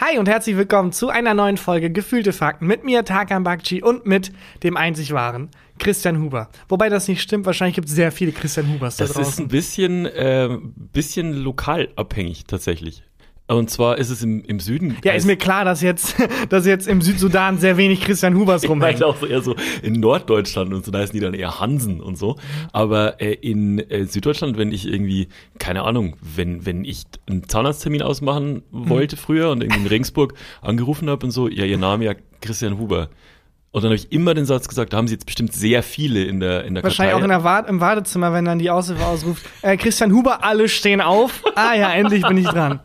Hi und herzlich willkommen zu einer neuen Folge Gefühlte Fakten mit mir, Tarkan Bakci und mit dem einzig wahren Christian Huber. Wobei das nicht stimmt, wahrscheinlich gibt es sehr viele Christian Hubers da Das draußen. ist ein bisschen, äh, bisschen lokal abhängig tatsächlich. Und zwar ist es im, im Süden. ja, ist mir klar, dass jetzt, dass jetzt im Südsudan sehr wenig Christian Hubers ich rumhängen. meinte auch so eher so in Norddeutschland und so, da heißen die dann eher Hansen und so. Aber äh, in äh, Süddeutschland, wenn ich irgendwie, keine Ahnung, wenn, wenn ich einen Zahnarzttermin ausmachen wollte früher und irgendwie in Regensburg angerufen habe und so, ja, ihr Name ja Christian Huber. Und dann habe ich immer den Satz gesagt, da haben sie jetzt bestimmt sehr viele in der in der Wahrscheinlich auch Kartei. in der Wart im Wartezimmer, wenn dann die Aushilfe ausruft, äh, Christian Huber, alle stehen auf. Ah ja, endlich bin ich dran.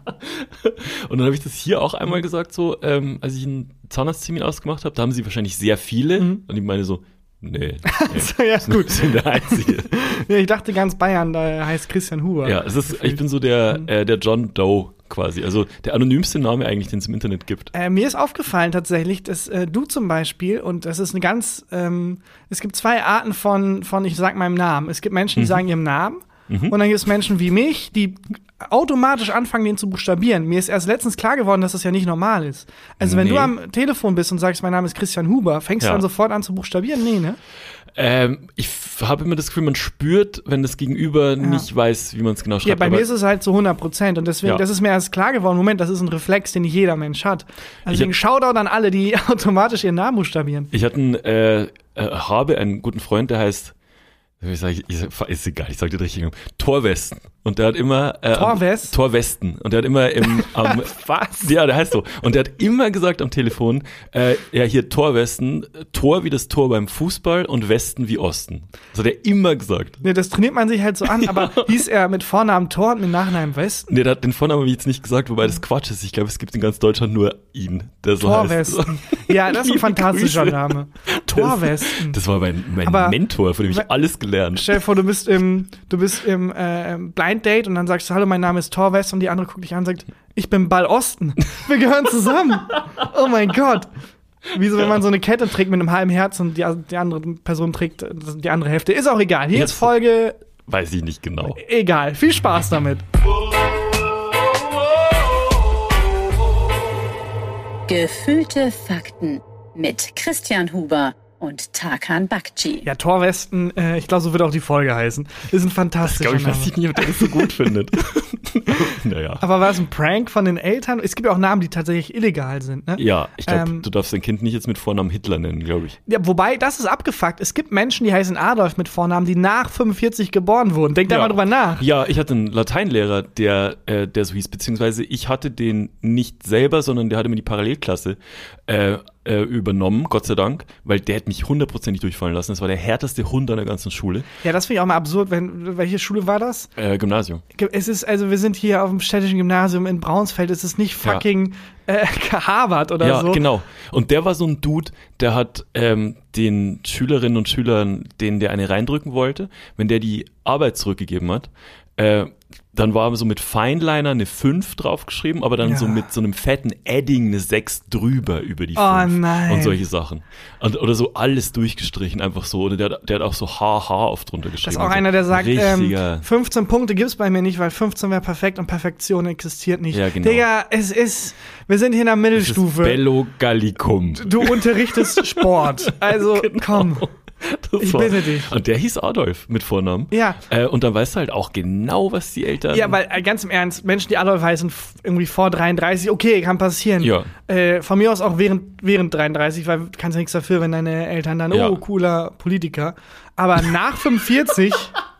Und dann habe ich das hier auch einmal gesagt, so, ähm, als ich einen Zahnarzttermin ausgemacht habe, da haben sie wahrscheinlich sehr viele. Mhm. Und ich meine so, nee, nee So, ja, gut. ich bin der Einzige. Ja, ich dachte ganz Bayern, da heißt Christian Huber. ja, es ist, ich bin so der, Mhm. äh, der John Doe quasi. Also der anonymste Name eigentlich, den es im Internet gibt. Äh, mir ist aufgefallen tatsächlich, dass äh, du zum Beispiel, und das ist eine ganz, ähm, es gibt zwei Arten von, von ich sag meinem Namen. Es gibt Menschen, die sagen ihrem Namen, und dann gibt es Menschen wie mich, die automatisch anfangen, den zu buchstabieren. Mir ist erst letztens klar geworden, dass das ja nicht normal ist. Also wenn Nee. du am Telefon bist und sagst, mein Name ist Christian Huber, fängst du Ja. dann sofort an zu buchstabieren? Nee, ne? Ähm, ich habe immer das Gefühl, man spürt, wenn das Gegenüber nicht weiß, wie man es genau schreibt. Ja, bei mir ist es halt zu 100 Prozent und deswegen, Ja. das ist mir erst klar geworden. Moment, das ist ein Reflex, den nicht jeder Mensch hat. Also deswegen Shoutout an alle, die automatisch ihren Namen buchstabieren. Ich hatte einen, äh, äh, habe einen guten Freund, der heißt, ich, ich sag, ist egal, ich sag dir richtig, Torwesten. Und der hat immer, äh, Torwest? Torwesten. Und der hat immer im, am, Was? ja, der heißt so. Und der hat immer gesagt am Telefon, äh, ja, hier Torwesten, Tor wie das Tor beim Fußball und Westen wie Osten. Das hat er immer gesagt. Nee, das trainiert man sich halt so an, aber hieß er mit Vornamen Tor und mit Nachnamen Westen? Nee, der hat den Vornamen ich jetzt nicht gesagt, wobei das Quatsch ist. Ich glaube, es gibt in ganz Deutschland nur ihn, der so heißt. Torwesten. Ja, das ist ein fantastischer Grüße. Name. Torwesten. Das war mein, mein Aber- Mentor, von dem ich alles gelernt. Stell dir vor, du bist im, du bist im äh, Blind Date und dann sagst du, hallo, mein Name ist West und die andere guckt dich an und sagt, ich bin Ball Osten. Wir gehören zusammen. Oh mein Gott. Wie so, wenn man so eine Kette trägt mit einem halben Herz und die, die andere Person trägt die andere Hälfte. Ist auch egal. Hier Jetzt- ist Folge Weiß ich nicht genau. egal. Viel Spaß damit. Gefühlte Fakten mit Christian Huber und Tarkan Bakci. Ja, Torwesten, äh, ich glaube, so wird auch die Folge heißen. Ist ein fantastischer glaube ich, Name. weiß ich nicht, ob der das so gut findet. naja. Aber war es ein Prank von den Eltern? Es gibt ja auch Namen, die tatsächlich illegal sind, ne? Ja, ich glaube, Ähm, du darfst dein Kind nicht jetzt mit Vornamen Hitler nennen, glaube ich. Ja, wobei, das ist abgefuckt. Es gibt Menschen, die heißen Adolf mit Vornamen, die nach 45 geboren wurden. Denk da mal drüber nach. Ja, ich hatte einen Lateinlehrer, der, äh, der so hieß, beziehungsweise ich hatte den nicht selber, sondern der hatte mir die Parallelklasse äh, äh, übernommen, Gott sei Dank, weil der hat mich hundertprozentig durchfallen lassen. Das war der härteste Hund an der ganzen Schule. Ja, das finde ich auch mal absurd. Wenn, welche Schule war das? Äh, Gymnasium. Es ist, also wir sind hier auf dem städtischen Gymnasium in Braunsfeld. Es ist nicht Ja. fucking äh, Harvard oder ja, so. genau. Und der war so ein Dude, der hat ähm, den Schülerinnen und Schülern, denen der eine reindrücken wollte, wenn der die Arbeit zurückgegeben hat, äh, dann war so mit Feinliner eine 5 draufgeschrieben, aber dann Ja. so mit so einem fetten Edding eine 6 drüber über die 5. Oh nein. Und solche Sachen. Und, oder so alles durchgestrichen, einfach so. Oder der, hat- der hat auch so HH oft drunter Das geschrieben. ist auch einer, der sagt, ähm, Richtiger. 15 Punkte gibt's bei mir nicht, weil 15 wäre perfekt und Perfektion existiert nicht. Ja, genau. Digga, es ist, wir sind hier in der das ist Mittelstufe. Bello Gallicum. Du unterrichtest Sport. Also, komm. Ich war- bitte dich. Und der hieß Adolf mit Vornamen. Ja. Äh, und dann weißt du halt auch genau, was die Eltern. Ja, weil äh, ganz im Ernst, Menschen, die Adolf heißen, irgendwie vor 33, okay, kann passieren. Ja. Äh, von mir aus auch während, während 33, weil du kannst ja nichts dafür, wenn deine Eltern dann, Ja. oh, cooler Politiker. Aber nach 45,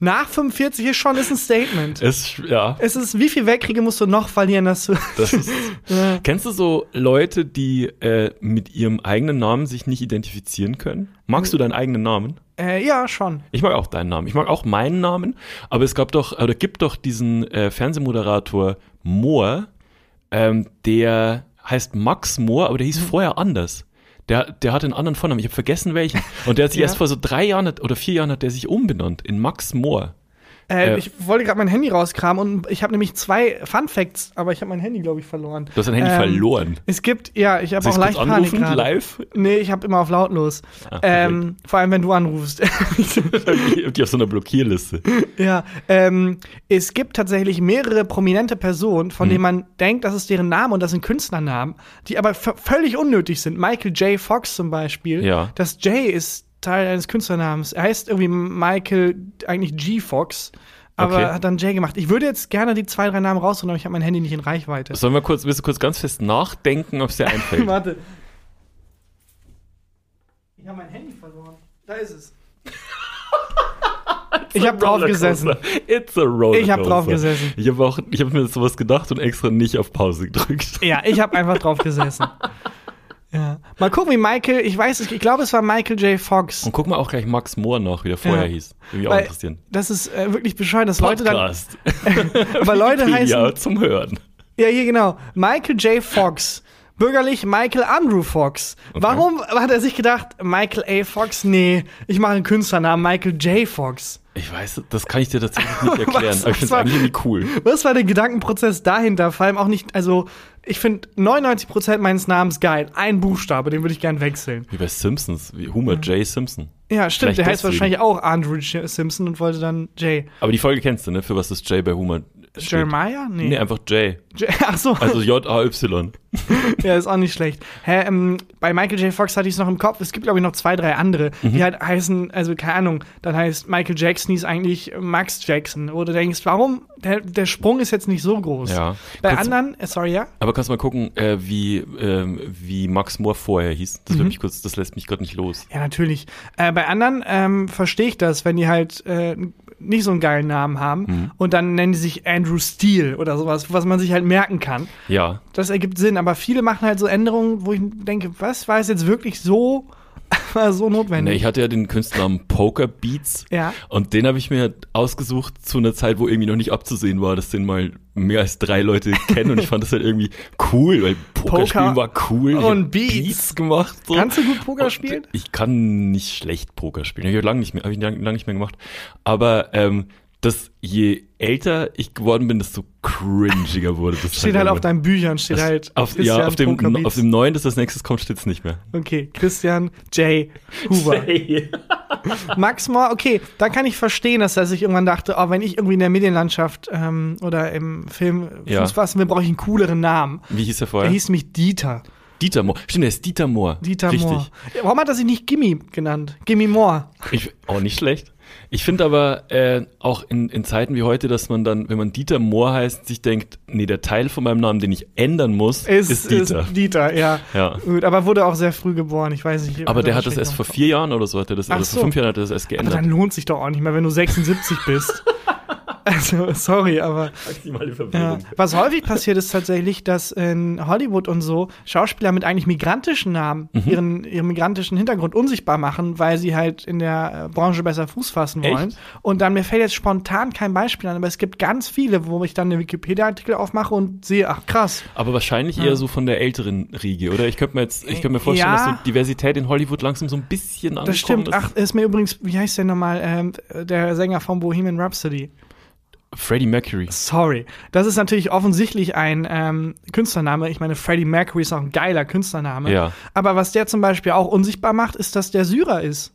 nach 45 ist schon ist ein Statement. Es, ja, Es ist, wie viel Weltkriege musst du noch verlieren, dass du. das ist. Ja. Kennst du so Leute, die äh, mit ihrem eigenen Namen sich nicht identifizieren können? Magst du deinen eigenen Namen? äh, ja, schon. Ich mag auch deinen Namen. Ich mag auch meinen Namen. Aber es gab doch, oder gibt doch diesen äh, Fernsehmoderator Mohr, ähm, der heißt Max Mohr, aber der hieß vorher anders. Der, der hat einen anderen Vornamen. Ich habe vergessen welchen. Und der hat sich Ja. erst vor so drei Jahren oder vier Jahren hat der sich umbenannt in Max Mohr. Äh, Äh, ich wollte gerade mein Handy rauskramen und ich habe nämlich zwei Fun Facts, aber ich habe mein Handy, glaube ich, verloren. Du hast dein Handy Ähm, verloren. Es gibt, ja, ich habe auch leicht Panik gerade. live? Nee, ich habe immer auf lautlos. Ah, ähm, vor allem, wenn du anrufst. Ich hab die auf so einer Blockierliste. ja, ähm, es gibt tatsächlich mehrere prominente Personen, von Mhm. denen man denkt, das ist deren Name und das sind Künstlernamen, die aber völlig unnötig sind. Michael J. Fox zum Beispiel. Ja. Das J ist Teil eines Künstlernamens. Er heißt irgendwie Michael, eigentlich G. Fox. Aber Okay. hat dann J gemacht. Ich würde jetzt gerne die zwei, drei Namen rausholen, aber ich habe mein Handy nicht in Reichweite. Sollen wir kurz, willst du kurz ganz fest nachdenken, ob es dir einfällt? Warte. Ich habe mein Handy verloren. Da ist es. ich habe drauf gesessen. It's a Rollercoaster. Ich hab drauf gesessen. Ich habe habe mir sowas gedacht und extra nicht auf Pause gedrückt. Ja, ich habe einfach drauf gesessen. Ja. Mal gucken, wie Michael, ich weiß es, ich glaube, es war Michael J. Fox. Und guck mal auch gleich Max Moore nach, wie der vorher Ja. hieß. Würde auch interessieren. das ist äh, wirklich bescheuert, dass Leute dann. Podcast. Aber Leute heißen. zum Hören. Ja, hier genau. Michael J. Fox. Bürgerlich Michael Andrew Fox. Warum hat er sich gedacht, Michael A. Fox? Nee, ich mache einen Künstlernamen, Michael J. Fox. Ich weiß, das kann ich dir tatsächlich nicht erklären, Was- aber ich finde es eigentlich cool. Was war der Gedankenprozess dahinter? Vor allem auch nicht, also, ich finde 99% meines Namens geil. Ein Buchstabe, den würde ich gern wechseln. Wie bei Simpsons, wie Homer J. Simpson. Ja, stimmt, Vielleicht der heißt deswegen. wahrscheinlich auch Andrew. Simpson und wollte dann J. Aber die Folge kennst du, ne? Für was das J bei Homer. Jeremiah? Nee. Nee, einfach J. J Ach so, Also J-A-Y. ja, ist auch nicht schlecht. Hä, ähm, bei Michael J. Fox hatte ich es noch im Kopf. Es gibt, glaube ich, noch zwei, drei andere, Mhm. die halt heißen, also keine Ahnung, dann heißt Michael Jackson hieß eigentlich Max Jackson. Oder du denkst, warum? Der, der Sprung ist jetzt nicht so groß. Ja. Bei Kurz- anderen, äh, sorry, ja? Aber kannst du mal gucken, äh, wie, ähm, wie Max Moore vorher hieß. Das, Mhm. mich kurz, das lässt mich gerade nicht los. Ja, natürlich. Äh, bei anderen ähm, verstehe ich das, wenn die halt äh, nicht so einen geilen Namen haben Mhm. und dann nennen die sich Andrew Steele oder sowas, was man sich halt merken kann. Ja. Das ergibt Sinn, aber viele machen halt so Änderungen, wo ich denke, was war es jetzt wirklich so, war so notwendig? ich hatte ja den Künstlernamen Poker Beats. Ja. Und den habe ich mir ausgesucht zu einer Zeit, wo irgendwie noch nicht abzusehen war, dass den mal mehr als drei Leute kennen. Und ich fand das halt irgendwie cool, weil Pokerspielen Poker war cool. Und hab Beats. gemacht. So. Kannst du gut Poker Und spielen? Ich kann nicht schlecht Poker spielen. Habe ich lange nicht mehr, habe ich lang nicht mehr gemacht. Aber ähm, das, je älter ich geworden bin, desto cringiger wurde das. Steht halt auf irgendwann. deinen Büchern, steht Das- halt auf, Christian ja, auf dem, auf dem neuen, das als nächstes kommt, steht's nicht mehr. Okay, Christian J. Huber. Max Moore, okay, da kann ich verstehen, dass er sich irgendwann dachte, oh, wenn ich irgendwie in der Medienlandschaft ähm, oder im Film Ja. Fuß fassen will, brauche ich einen cooleren Namen. Wie hieß der Er vorher? hieß nämlich Dieter. Dieter Moore. Stimmt, der ist Dieter Moore. Dieter Richtig. Moore. Warum hat er sich nicht Gimme genannt? Gimme Moore. Ich, auch nicht schlecht. Ich finde aber äh, auch in, in Zeiten wie heute, dass man dann, wenn man Dieter Moore heißt, sich denkt, nee, der Teil von meinem Namen, den ich ändern muss, Ist, ist, Dieter. Ist Dieter, ja. Ja. Gut, aber wurde auch sehr früh geboren, ich weiß nicht. aber ob der er hat das erst vor vier Jahren oder so, hat er das, Ach oder so. vor fünf Jahren hat er das erst Aber geändert. dann lohnt sich doch auch nicht mehr, wenn du 76 bist. Also, sorry, aber Maximale ja. Verwirrung. was häufig passiert ist tatsächlich, dass in Hollywood und so Schauspieler mit eigentlich migrantischen Namen Mhm. ihren, ihren migrantischen Hintergrund unsichtbar machen, weil sie halt in der äh, Branche besser Fuß fassen wollen. Echt? Und dann mir fällt jetzt spontan kein Beispiel an, aber es gibt ganz viele, wo ich dann eine Wikipedia-Artikel aufmache und sehe, ach krass. Aber wahrscheinlich eher so von der älteren Riege, oder? Ich könnte mir jetzt, ich könnte mir vorstellen, Ja. dass so Diversität in Hollywood langsam so ein bisschen angekommen Das stimmt. ist. Ach, ist mir übrigens, wie heißt der nochmal, ähm, der Sänger von Bohemian Rhapsody? Freddie Mercury. Sorry. Das ist natürlich offensichtlich ein ähm, Künstlername. Ich meine, Freddie Mercury ist auch ein geiler Künstlername. Ja. Aber was der zum Beispiel auch unsichtbar macht, ist, dass der Syrer ist.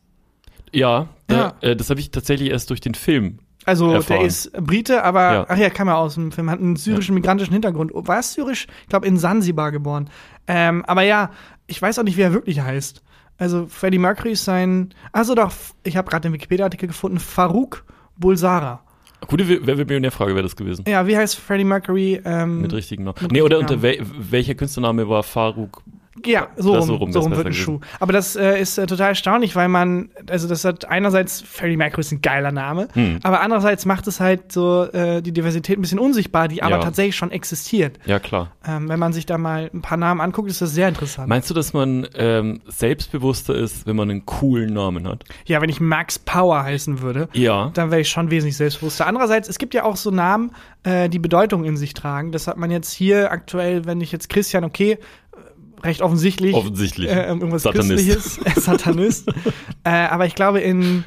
Ja, Ja. Äh, äh, das habe ich tatsächlich erst durch den Film. Also Erfahren. der ist Brite, aber Ja. ach ja, kam er aus dem Film, hat einen syrischen migrantischen Hintergrund. War es syrisch? Ich glaube in Sansibar geboren. Ähm, aber ja, ich weiß auch nicht, wie er wirklich heißt. Also Freddie Mercury ist sein, also doch, ich habe gerade den Wikipedia-Artikel gefunden, Farouk Bulsara. Gute Wer wird Millionär-Frage wäre das gewesen. Ja, wie heißt Freddie Mercury? Ähm, Mit richtigen Namen. mit Nee, oder unter wel welcher Künstlername war Faruk? Ja, so rum, so so rum, rum, das wird ein gewesen. Schuh. Aber das äh, ist äh, total erstaunlich, weil man, also das hat einerseits, Freddie Mercury ist ein geiler Name, Hm. aber andererseits macht es halt so äh, die Diversität ein bisschen unsichtbar, die aber Ja. tatsächlich schon existiert. Ja, klar. Ähm, wenn man sich da mal ein paar Namen anguckt, ist das sehr interessant. Meinst du, dass man ähm, selbstbewusster ist, wenn man einen coolen Namen hat? ja, wenn ich Max Power heißen würde, Ja. dann wäre ich schon wesentlich selbstbewusster. Andererseits, es gibt ja auch so Namen, äh, die Bedeutung in sich tragen. Das hat man jetzt hier aktuell, wenn ich jetzt Christian, okay, recht offensichtlich. Offensichtlich. Äh, irgendwas Satanist. Christliches, äh, Satanist. äh, aber ich glaube, in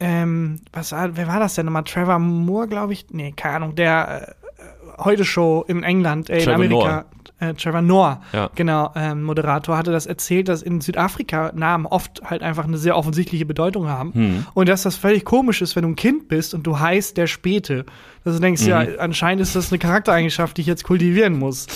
ähm, was war, wer war das denn nochmal? Trevor Moore, glaube ich? Nee, keine Ahnung, der äh, heute Show in England, äh, in Trevor Amerika. Noah. Äh, Trevor Noah, Ja. genau, ähm, Moderator, hatte das erzählt, dass in Südafrika Namen oft halt einfach eine sehr offensichtliche Bedeutung haben. Hm. Und dass das völlig komisch ist, wenn du ein Kind bist und du heißt der Späte. Dass du denkst, ja, Mhm. anscheinend ist das eine Charaktereigenschaft, die ich jetzt kultivieren muss.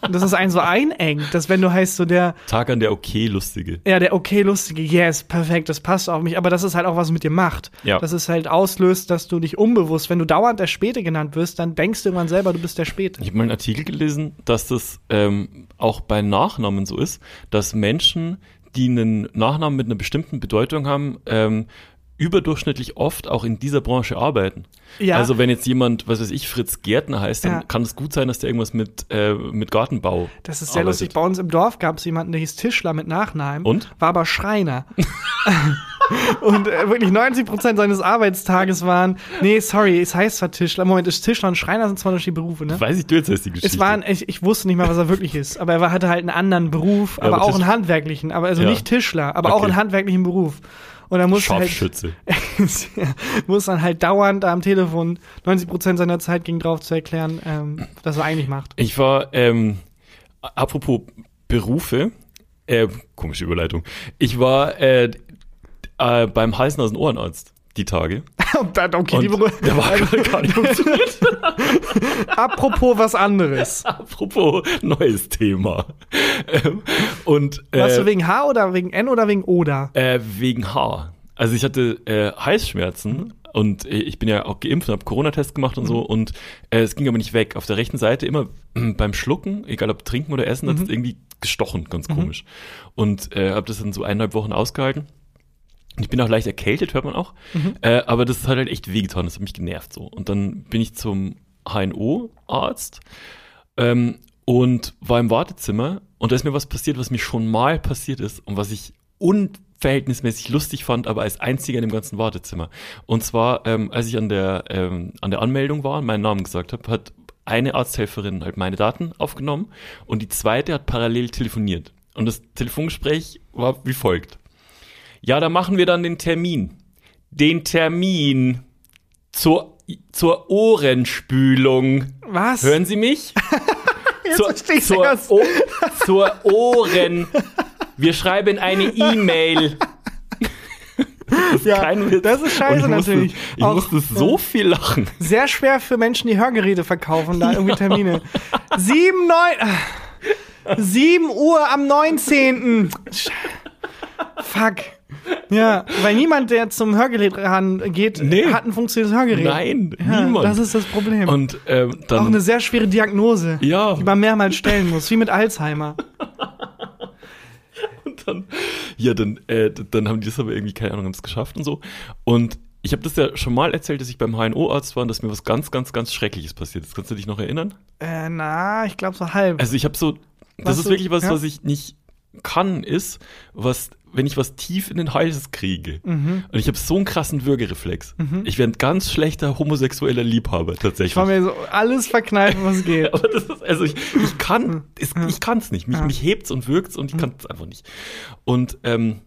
Und dass es einen so einengt, dass wenn du heißt so der, Tag an der okay lustige. ja, der okay lustige, yes, perfekt, das passt auf mich, aber das ist halt auch was mit dir macht. Ja. Dass es halt auslöst, dass du dich unbewusst, wenn du dauernd der Späte genannt wirst, dann denkst du irgendwann selber, du bist der Späte. Ich habe mal einen Artikel gelesen, dass das ähm, auch bei Nachnamen so ist, dass Menschen, die einen Nachnamen mit einer bestimmten Bedeutung haben, ähm, überdurchschnittlich oft auch in dieser Branche arbeiten. Ja. Also wenn jetzt jemand, was weiß ich, Fritz Gärtner heißt, dann Ja. kann es gut sein, dass der irgendwas mit, äh, mit Gartenbau Das ist sehr arbeitet. lustig. Bei uns im Dorf gab es jemanden, der hieß Tischler mit Nachnamen. Und? War aber Schreiner. und äh, wirklich 90 Prozent seines Arbeitstages waren, nee, sorry, es heißt zwar Tischler. Moment, ist Tischler und Schreiner sind zwar unterschiedliche Berufe, ne? Weiß ich, du erzählst die Geschichte. Es waren, ich, ich wusste nicht mal, was er wirklich ist, aber er hatte halt einen anderen Beruf, Ja, aber, aber auch Tisch- einen handwerklichen, aber also nicht Tischler, aber auch Okay. einen handwerklichen Beruf. Und er musste halt, muss dann halt dauernd da am Telefon 90 Prozent seiner Zeit ging drauf zu erklären, ähm, was er eigentlich macht. Ich war, ähm, apropos Berufe, äh, komische Überleitung. Ich war äh, äh, beim Hals-Nasen-Ohrenarzt die Tage. Und dann, okay, Und die Beru- der war gar nicht funktioniert. apropos was anderes. Apropos neues Thema. Ähm, und Warst äh, du wegen H oder wegen N oder wegen Oder? äh, wegen Haar. Also ich hatte äh, Halsschmerzen und äh, ich bin ja auch geimpft und habe Corona-Test gemacht und so und äh, es ging aber nicht weg. Auf der rechten Seite immer beim Schlucken, egal ob trinken oder essen, hat es irgendwie gestochen, ganz komisch. Und äh, habe das dann so eineinhalb Wochen ausgehalten. Ich bin auch leicht erkältet, hört man auch. Äh, aber das hat halt echt wehgetan, das hat mich genervt so. Und dann bin ich zum HNO-Arzt ähm, und war im Wartezimmer und da ist mir was passiert, was mir schon mal passiert ist und was ich unverhältnismäßig lustig fand, aber als einziger in dem ganzen Wartezimmer. Und zwar, ähm, als ich an der, ähm, an der Anmeldung war und meinen Namen gesagt habe, hat eine Arzthelferin halt meine Daten aufgenommen und die zweite hat parallel telefoniert. Und das Telefongespräch war wie folgt. Ja, da machen wir dann den Termin. Den Termin zur, zur Ohrenspülung. Was? Hören Sie mich? Jetzt zur, verstehe ich zur, das. O zur Ohren. Wir schreiben eine E-Mail. Das ist Ja, kein das ist scheiße musste, natürlich. Ich Auch- musste so viel lachen. Sehr schwer für Menschen, die Hörgeräte verkaufen, da irgendwie Termine. Sieben, neun, ah. sieben Uhr am 19. Sch- Fuck. Ja, weil niemand, der zum Hörgerät rangeht, Nee. hat ein funktionierendes Hörgerät. Nein, ja, niemand. Das ist das Problem. Und ähm, Auch dann eine sehr schwere Diagnose, Ja. die man mehrmals stellen muss, wie mit Alzheimer. dann, ja, dann, äh, dann haben die das aber irgendwie, keine Ahnung, haben es geschafft und so. Und ich habe das ja schon mal erzählt, dass ich beim HNO-Arzt war und dass mir was ganz, ganz, ganz Schreckliches passiert ist. Kannst du dich noch erinnern? Äh, na, ich glaube so halb. Also ich habe so, das Was ist wirklich was, ja? was ich nicht kann, ist, was, wenn ich was tief in den Hals kriege. Mhm. Und ich habe so einen krassen Würgereflex. Ich wäre ein ganz schlechter homosexueller Liebhaber tatsächlich. Ich war mir so alles verkneifen, was geht. Aber das ist, also ich, ich kann, es, ich kann es nicht. Mich, Ja. mich hebt's und wirkt's und ich kann es einfach nicht. Und ähm,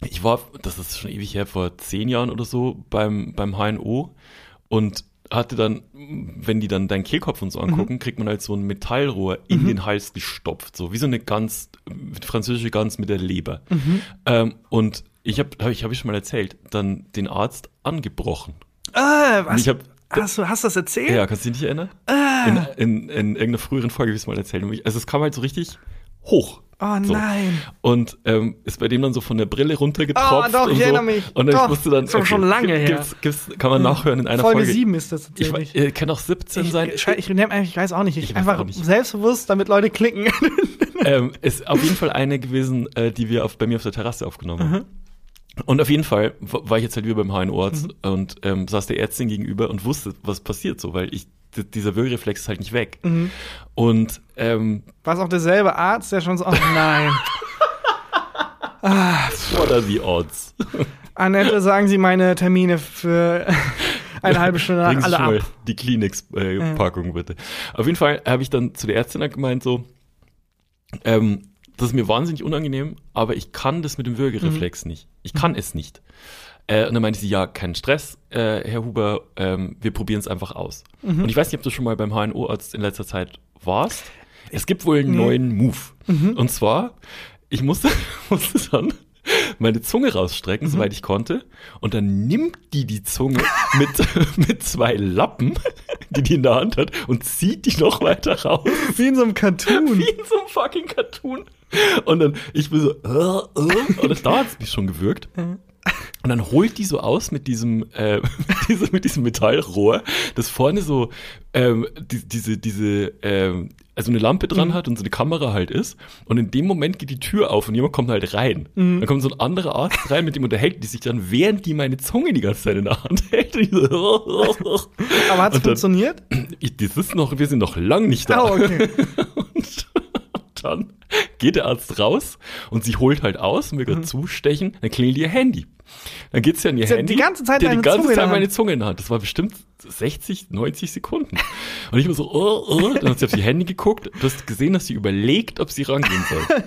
ich war, das ist schon ewig her, vor zehn Jahren oder so beim, beim HNO und hatte dann, wenn die dann deinen Kehlkopf und so angucken, kriegt man halt so ein Metallrohr in den Hals gestopft, so wie so eine Gans, äh, französische Gans mit der Leber. Ähm, und ich habe, hab ich, hab ich schon mal erzählt, dann den Arzt angebrochen. Und was? ich habe Hast du hast das erzählt? ja, kannst du dich nicht erinnern? In, in, in irgendeiner früheren Folge habe ich es mal erzählt. Also es kam halt so richtig hoch. Oh So. nein. Und ähm, ist bei dem dann so von der Brille runtergetropft. Oh, doch, und ich so. erinnere mich. Und Doch, musste dann. ist doch schon lange her. gibt's, Gibt's, kann man nachhören in einer Folge Folge. 7 ist das Ich, tatsächlich. we- äh, kann auch 17 Ich, sein. ich, ich, ich weiß auch nicht. Ich, Ich einfach nicht. selbstbewusst, damit Leute klicken. ähm, ist auf jeden Fall eine gewesen, äh, die wir auf, bei mir auf der Terrasse aufgenommen haben. Und auf jeden Fall war ich jetzt halt wieder beim HNO-Arzt und ähm, saß der Ärztin gegenüber und wusste, was passiert so, weil ich dieser Würgereflex ist halt nicht weg. Und ähm, War es auch derselbe Arzt, der schon so, oh nein. what are the odds? Annette, sagen Sie meine Termine für eine halbe Stunde Sie alle schon mal ab. die Kleenex-Packung bitte. Auf jeden Fall habe ich dann zu der Ärztin gemeint so, ähm, das ist mir wahnsinnig unangenehm, aber ich kann das mit dem Würgereflex Mhm. nicht. Ich kann es nicht. Äh, und dann meinte sie, ja, kein Stress, äh, Herr Huber, ähm, wir probieren es einfach aus. Mhm. Und ich weiß nicht, ob du schon mal beim HNO-Arzt in letzter Zeit warst. Es gibt wohl einen neuen Move. Mhm. Und zwar, ich musste, musste dann meine Zunge rausstrecken, Mhm. soweit ich konnte. Und dann nimmt die die Zunge mit, mit zwei Lappen, die die in der Hand hat, und zieht die noch weiter raus. Wie in so einem Cartoon. Wie in so einem fucking Cartoon. Und dann, ich bin so, äh, äh, und da hat es mich schon gewürgt. Und dann holt die so aus mit diesem, äh, mit diesem, Metallrohr, das vorne so ähm, die, diese, diese, ähm, also eine Lampe dran hat und so eine Kamera halt ist. Und in dem Moment geht die Tür auf und jemand kommt halt rein. Dann kommt so ein anderer Arzt rein, mit dem unterhält die sich dann, während die meine Zunge die ganze Zeit in der Hand hält. So, Aber hat es Und dann- funktioniert? das ist noch, wir sind noch lang nicht da. Oh, okay. Dann geht der Arzt raus und sie holt halt aus und will gerade zustechen, dann klingelt ihr Handy. Dann geht's ja an ihr Mhm. Sie Handy. die ganze Zeit die die ganze Zunge Zeit meine. Zunge in der Hand. Das war bestimmt 60, 90 Sekunden. Und ich war so, oh, oh. dann hat sie auf ihr Handy geguckt, du hast gesehen, dass sie überlegt, ob sie rangehen soll.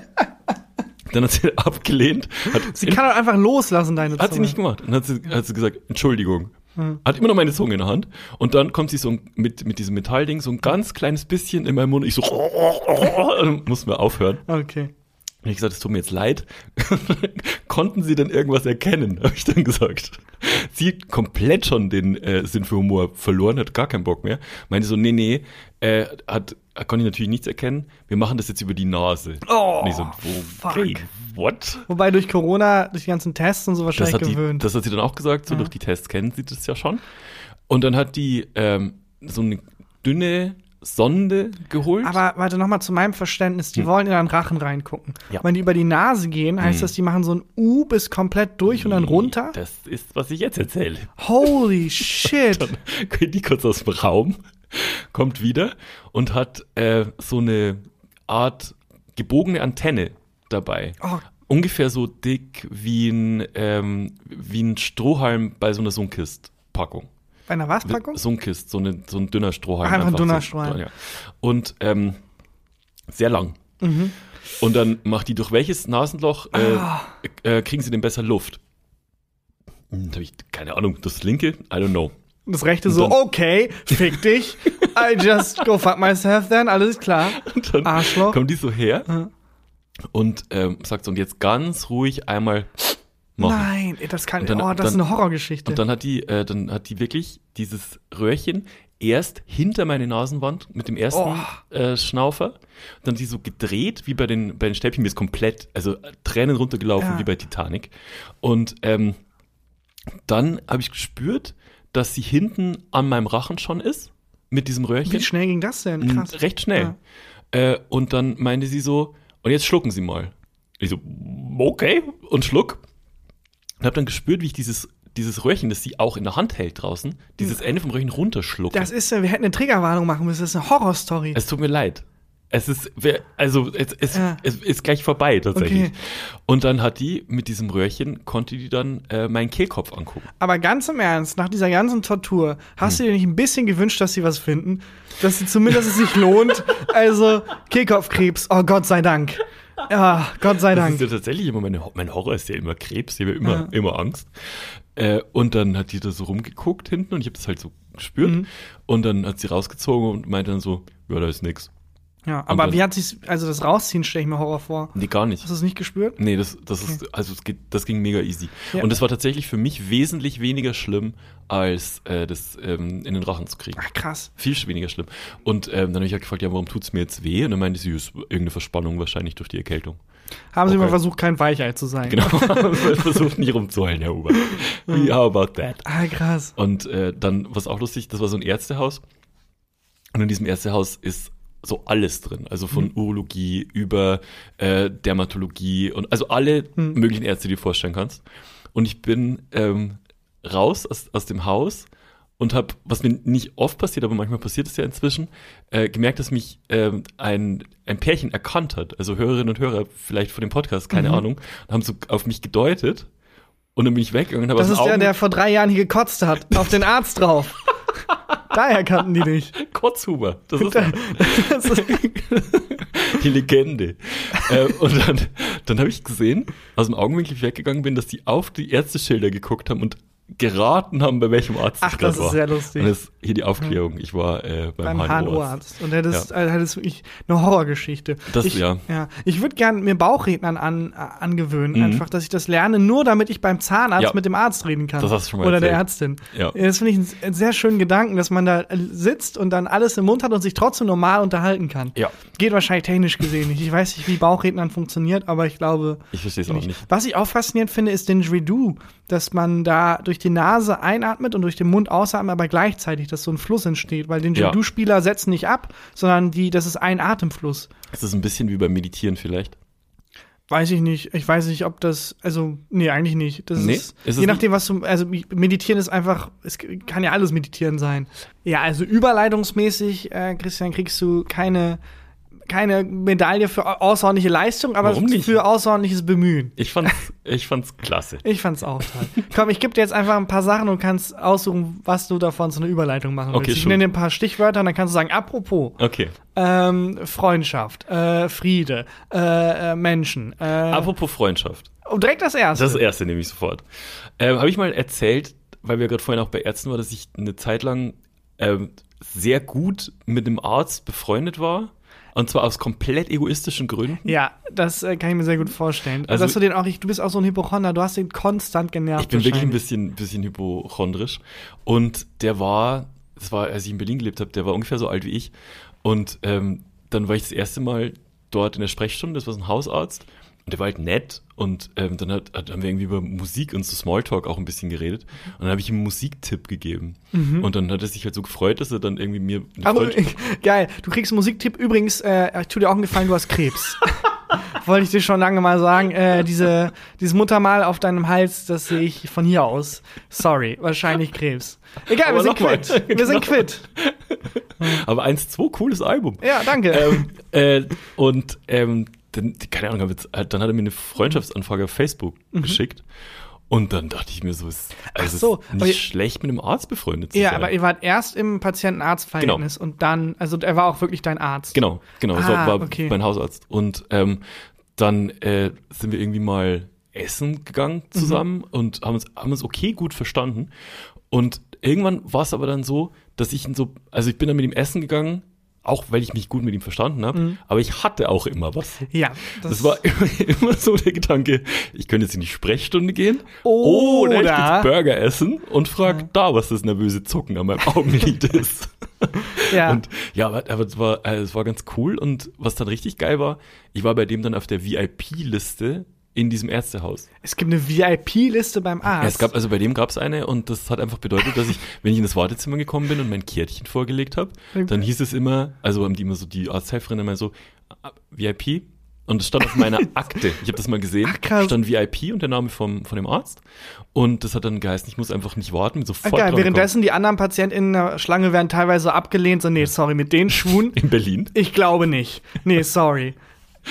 Dann hat sie abgelehnt, hat Sie kann doch einfach loslassen, deine Zunge. hat sie nicht gemacht. Dann hat sie, hat sie gesagt, Entschuldigung. Hm. Hat immer noch meine Zunge in der Hand. Und dann kommt sie so mit, mit diesem Metallding so ein ganz kleines bisschen in meinem Mund. Ich so, mussten wir aufhören. Okay. Und ich gesagt, es tut mir jetzt leid. Konnten Sie denn irgendwas erkennen? Habe ich dann gesagt. Sie komplett schon den äh, Sinn für Humor verloren, hat gar keinen Bock mehr. Meinte so, nee, nee, äh, hat, konnte ich natürlich nichts erkennen. Wir machen das jetzt über die Nase. Oh, ich so, okay, what? Wobei durch Corona, durch die ganzen Tests und so Das wahrscheinlich die, gewöhnt. das hat sie dann auch gesagt, so durch die Tests kennen sie das ja schon. Und dann hat die ähm, so eine dünne Sonde geholt. Aber warte nochmal zu meinem Verständnis, die wollen in deinen Rachen reingucken. Hm. Ja. Wenn die über die Nase gehen, heißt Hm. das, die machen so ein U bis komplett durch und dann runter? Das ist, was ich jetzt erzähle. Holy shit. Dann geht die kurz aus dem Raum, kommt wieder und hat äh, so eine Art gebogene Antenne dabei. Oh. Ungefähr so dick wie ein, ähm, wie ein Strohhalm bei so einer Sunkist-Packung. Bei einer was-Packung? Sunkist, so, eine, so ein dünner Strohhalm. Ach, einfach ein dünner so, Strohhalm. Ja. Und ähm, sehr lang. Mhm. Und dann macht die durch welches Nasenloch äh, Ah. äh, kriegen sie denn besser Luft? Hm, da hab ich keine Ahnung. Das linke? I don't know. Und das rechte Und so, okay, fick dich. I just go fuck myself then, alles klar. Und dann Arschloch. kommt die so her Ja. und ähm, sagt so, und jetzt ganz ruhig einmal machen. Nein, das kann, dann- oh, das ist dann- eine Horrorgeschichte. Und dann hat die, äh, dann hat die wirklich dieses Röhrchen erst hinter meine Nasenwand mit dem ersten Oh. äh, Schnaufer, dann die so gedreht, wie bei den, bei den Stäbchen, mir ist komplett, also Tränen runtergelaufen, Ja. wie bei Titanic. Und ähm, dann habe ich gespürt, dass sie hinten an meinem Rachen schon ist, mit diesem Röhrchen. Wie schnell ging das denn? Krass. Mm, Recht schnell. Äh, und dann meinte sie so, und jetzt schlucken Sie mal. Ich so, okay, und schluck. Und habe dann gespürt, wie ich dieses, dieses Röhrchen, das sie auch in der Hand hält draußen, dieses Ende vom Röhrchen runterschlucke. Das ist, wir hätten eine Triggerwarnung machen müssen, das ist eine Horrorstory. es tut mir leid. Es ist, also es, es, Ja. es ist gleich vorbei tatsächlich. Okay. Und dann hat die mit diesem Röhrchen, konnte die dann äh, meinen Kehlkopf angucken. Aber ganz im Ernst, nach dieser ganzen Tortur, hast Hm. du dir nicht ein bisschen gewünscht, dass sie was finden? Dass sie zumindest es sich lohnt? Also, Kehlkopfkrebs, oh Gott sei Dank. Ja, Gott sei Das Dank. ist ja tatsächlich immer meine, mein Horror ist ja immer Krebs, ich habe immer, immer Angst. Äh, und dann hat die da so rumgeguckt hinten und ich habe das halt so gespürt. Mhm. Und dann hat sie rausgezogen und meinte dann so, ja, da ist nix. Ja, aber dann- wie hat sich, also das Rausziehen stelle ich mir Horror vor. Nee, gar nicht. Hast du es nicht gespürt? Nee, das, das ist, also es geht, das ging mega easy. Ja. Und das war tatsächlich für mich wesentlich weniger schlimm, als äh, das ähm, in den Rachen zu kriegen. Ach, krass. Viel weniger schlimm. Und ähm, dann habe ich halt gefragt, ja, warum tut's mir jetzt weh? Und dann meinte sie, es ist irgendeine Verspannung wahrscheinlich durch die Erkältung. Haben sie Okay. mal versucht, kein Weichei zu sein. Genau. Versucht nicht rumzuheulen, Herr Huber. How about that? Ah, krass. Und äh, dann, was auch lustig, das war so ein Ärztehaus. Und in diesem Ärztehaus ist so alles drin. Also von Mhm. Urologie über äh, Dermatologie und also alle Mhm. möglichen Ärzte, die du vorstellen kannst. Und ich bin ähm, raus aus, aus dem Haus und habe, was mir nicht oft passiert, aber manchmal passiert es ja inzwischen, äh, gemerkt, dass mich ähm, ein, ein Pärchen erkannt hat. Also Hörerinnen und Hörer, vielleicht von dem Podcast, keine Mhm. Ahnung, und haben so auf mich gedeutet. Und dann bin ich weggegangen Das ist den der, Augen der vor drei Jahren hier gekotzt hat. Auf den Arzt drauf. Daher kannten die dich. Kotzhuber. Das ist Das ist, die Legende. äh, und dann, dann habe ich gesehen, aus dem Augenwinkel, ich weggegangen bin, dass die auf die Ärzteschilder geguckt haben und geraten haben, bei welchem Arzt Ach, ich das war. ist sehr lustig. Und das ist hier die Aufklärung. Ich war äh, beim, beim HNO-Arzt. Und das, äh, das ist wirklich eine Horrorgeschichte. Das- ich, ja. ja. Ich würde gerne mir Bauchrednern an, äh, angewöhnen, Mhm. einfach, dass ich das lerne, nur damit ich beim Zahnarzt Ja. mit dem Arzt reden kann. Das hast du schon mal Oder der erzählt. Ärztin. Ja. Das finde ich einen, sehr schönen Gedanken, dass man da äh, sitzt und dann alles im Mund hat und sich trotzdem normal unterhalten kann. Ja. Geht wahrscheinlich technisch gesehen nicht. Ich weiß nicht, wie Bauchrednern funktioniert, aber ich glaube. Ich verstehe es auch nicht. Was ich auch faszinierend finde, ist Didgeridoo, dass man da durch die Nase einatmet und durch den Mund ausatmet, aber gleichzeitig, dass so ein Fluss entsteht, weil Didgeridoo-Spieler setzen nicht ab, sondern die, das ist ein Atemfluss. Es ist ein bisschen wie beim Meditieren vielleicht. Weiß ich nicht. Ich weiß nicht, ob das, also, nee, eigentlich nicht. Das Nee? ist, Ist je nachdem, was du, also meditieren ist einfach, es kann ja alles meditieren sein. Ja, also überleitungsmäßig, äh, Christian, kriegst du keine, keine Medaille für außerordentliche Leistung, aber für außerordentliches Bemühen. Ich fand's, ich fand's klasse. Ich fand's auch toll. Komm, ich gebe dir jetzt einfach ein paar Sachen und kannst aussuchen, was du davon zu einer Überleitung machen Okay, willst. Ich schon. nenne dir ein paar Stichwörter und dann kannst du sagen, apropos, Okay. ähm, Freundschaft, äh, Friede, äh, äh, Menschen. Äh, Apropos Freundschaft. und direkt das erste. Das erste nehme ich sofort. Ähm, Habe ich mal erzählt, weil wir gerade vorhin auch bei Ärzten waren, dass ich eine Zeit lang ähm, sehr gut mit einem Arzt befreundet war. Und zwar aus komplett egoistischen Gründen. ja, das äh, kann ich mir sehr gut vorstellen. Also- dass du den auch, du bist auch so ein Hypochonder, du hast den konstant genervt. Ich bin wirklich ein bisschen, bisschen hypochondrisch. Und der war, das war, als ich in Berlin gelebt habe, der war ungefähr so alt wie ich. Und ähm, dann war ich das erste Mal dort in der Sprechstunde, das war so ein Hausarzt. Und der war halt nett und ähm, dann hat, hat, haben wir irgendwie über Musik und so Smalltalk auch ein bisschen geredet. Und dann habe ich ihm einen Musiktipp gegeben. Und dann hat er sich halt so gefreut, dass er dann irgendwie mir Aber Freundschaft- geil, du kriegst einen Musiktipp. Übrigens, äh, ich tu dir auch einen Gefallen, du hast Krebs. Wollte ich dir schon lange mal sagen. Äh, diese, dieses Muttermal auf deinem Hals, das sehe ich von hier aus. Sorry, wahrscheinlich Krebs. Egal, Aber wir sind mal. quitt. Wir sind quitt. Aber 1-2, cooles Album. Ja, danke. ähm, äh, und ähm, dann, keine Ahnung, äh, dann hat er mir eine Freundschaftsanfrage auf Facebook geschickt. Und dann dachte ich mir so, es also Mhm. so, ist nicht ihr- schlecht, mit einem Arzt befreundet zu ja, sein. aber ihr wart erst im Patient-Arzt-Verhältnis und dann, also er war auch wirklich dein Arzt. Genau, genau. Ah, war, war okay. mein Hausarzt. Und ähm, dann äh, sind wir irgendwie mal essen gegangen Mhm. zusammen und haben uns, haben uns okay gut verstanden. Und irgendwann war es aber dann so, dass ich ihn so, also ich bin dann mit ihm essen gegangen, auch weil ich mich gut mit ihm verstanden habe, Mhm. aber ich hatte auch immer was. Ja, Das, war immer, immer so der Gedanke, ich könnte jetzt in die Sprechstunde gehen Oder- oder ich jetzt Burger essen und frag da, was das nervöse Zucken an meinem Augenlid ist. ja. Und ja, aber, aber es, war, äh, es war ganz cool und was dann richtig geil war, ich war bei dem dann auf der VIP-Liste in diesem Ärztehaus. es gibt eine VIP-Liste beim Arzt. Ja, es gab, also bei dem gab es eine und das hat einfach bedeutet, dass ich, wenn ich in das Wartezimmer gekommen bin und mein Kärtchen vorgelegt habe, dann hieß es immer, also haben die immer so, die Arzthelferin immer so, VIP und es stand auf meiner Akte, ich habe das mal gesehen, Ach, krass. stand VIP und der Name vom, von dem Arzt und das hat dann geheißen, ich muss einfach nicht warten, bin Ah, sofort geil, währenddessen die anderen Patienten in der Schlange werden teilweise abgelehnt. So, nee, sorry, mit den Schuhen, gekommen. in Berlin. ich glaube nicht. Nee, sorry.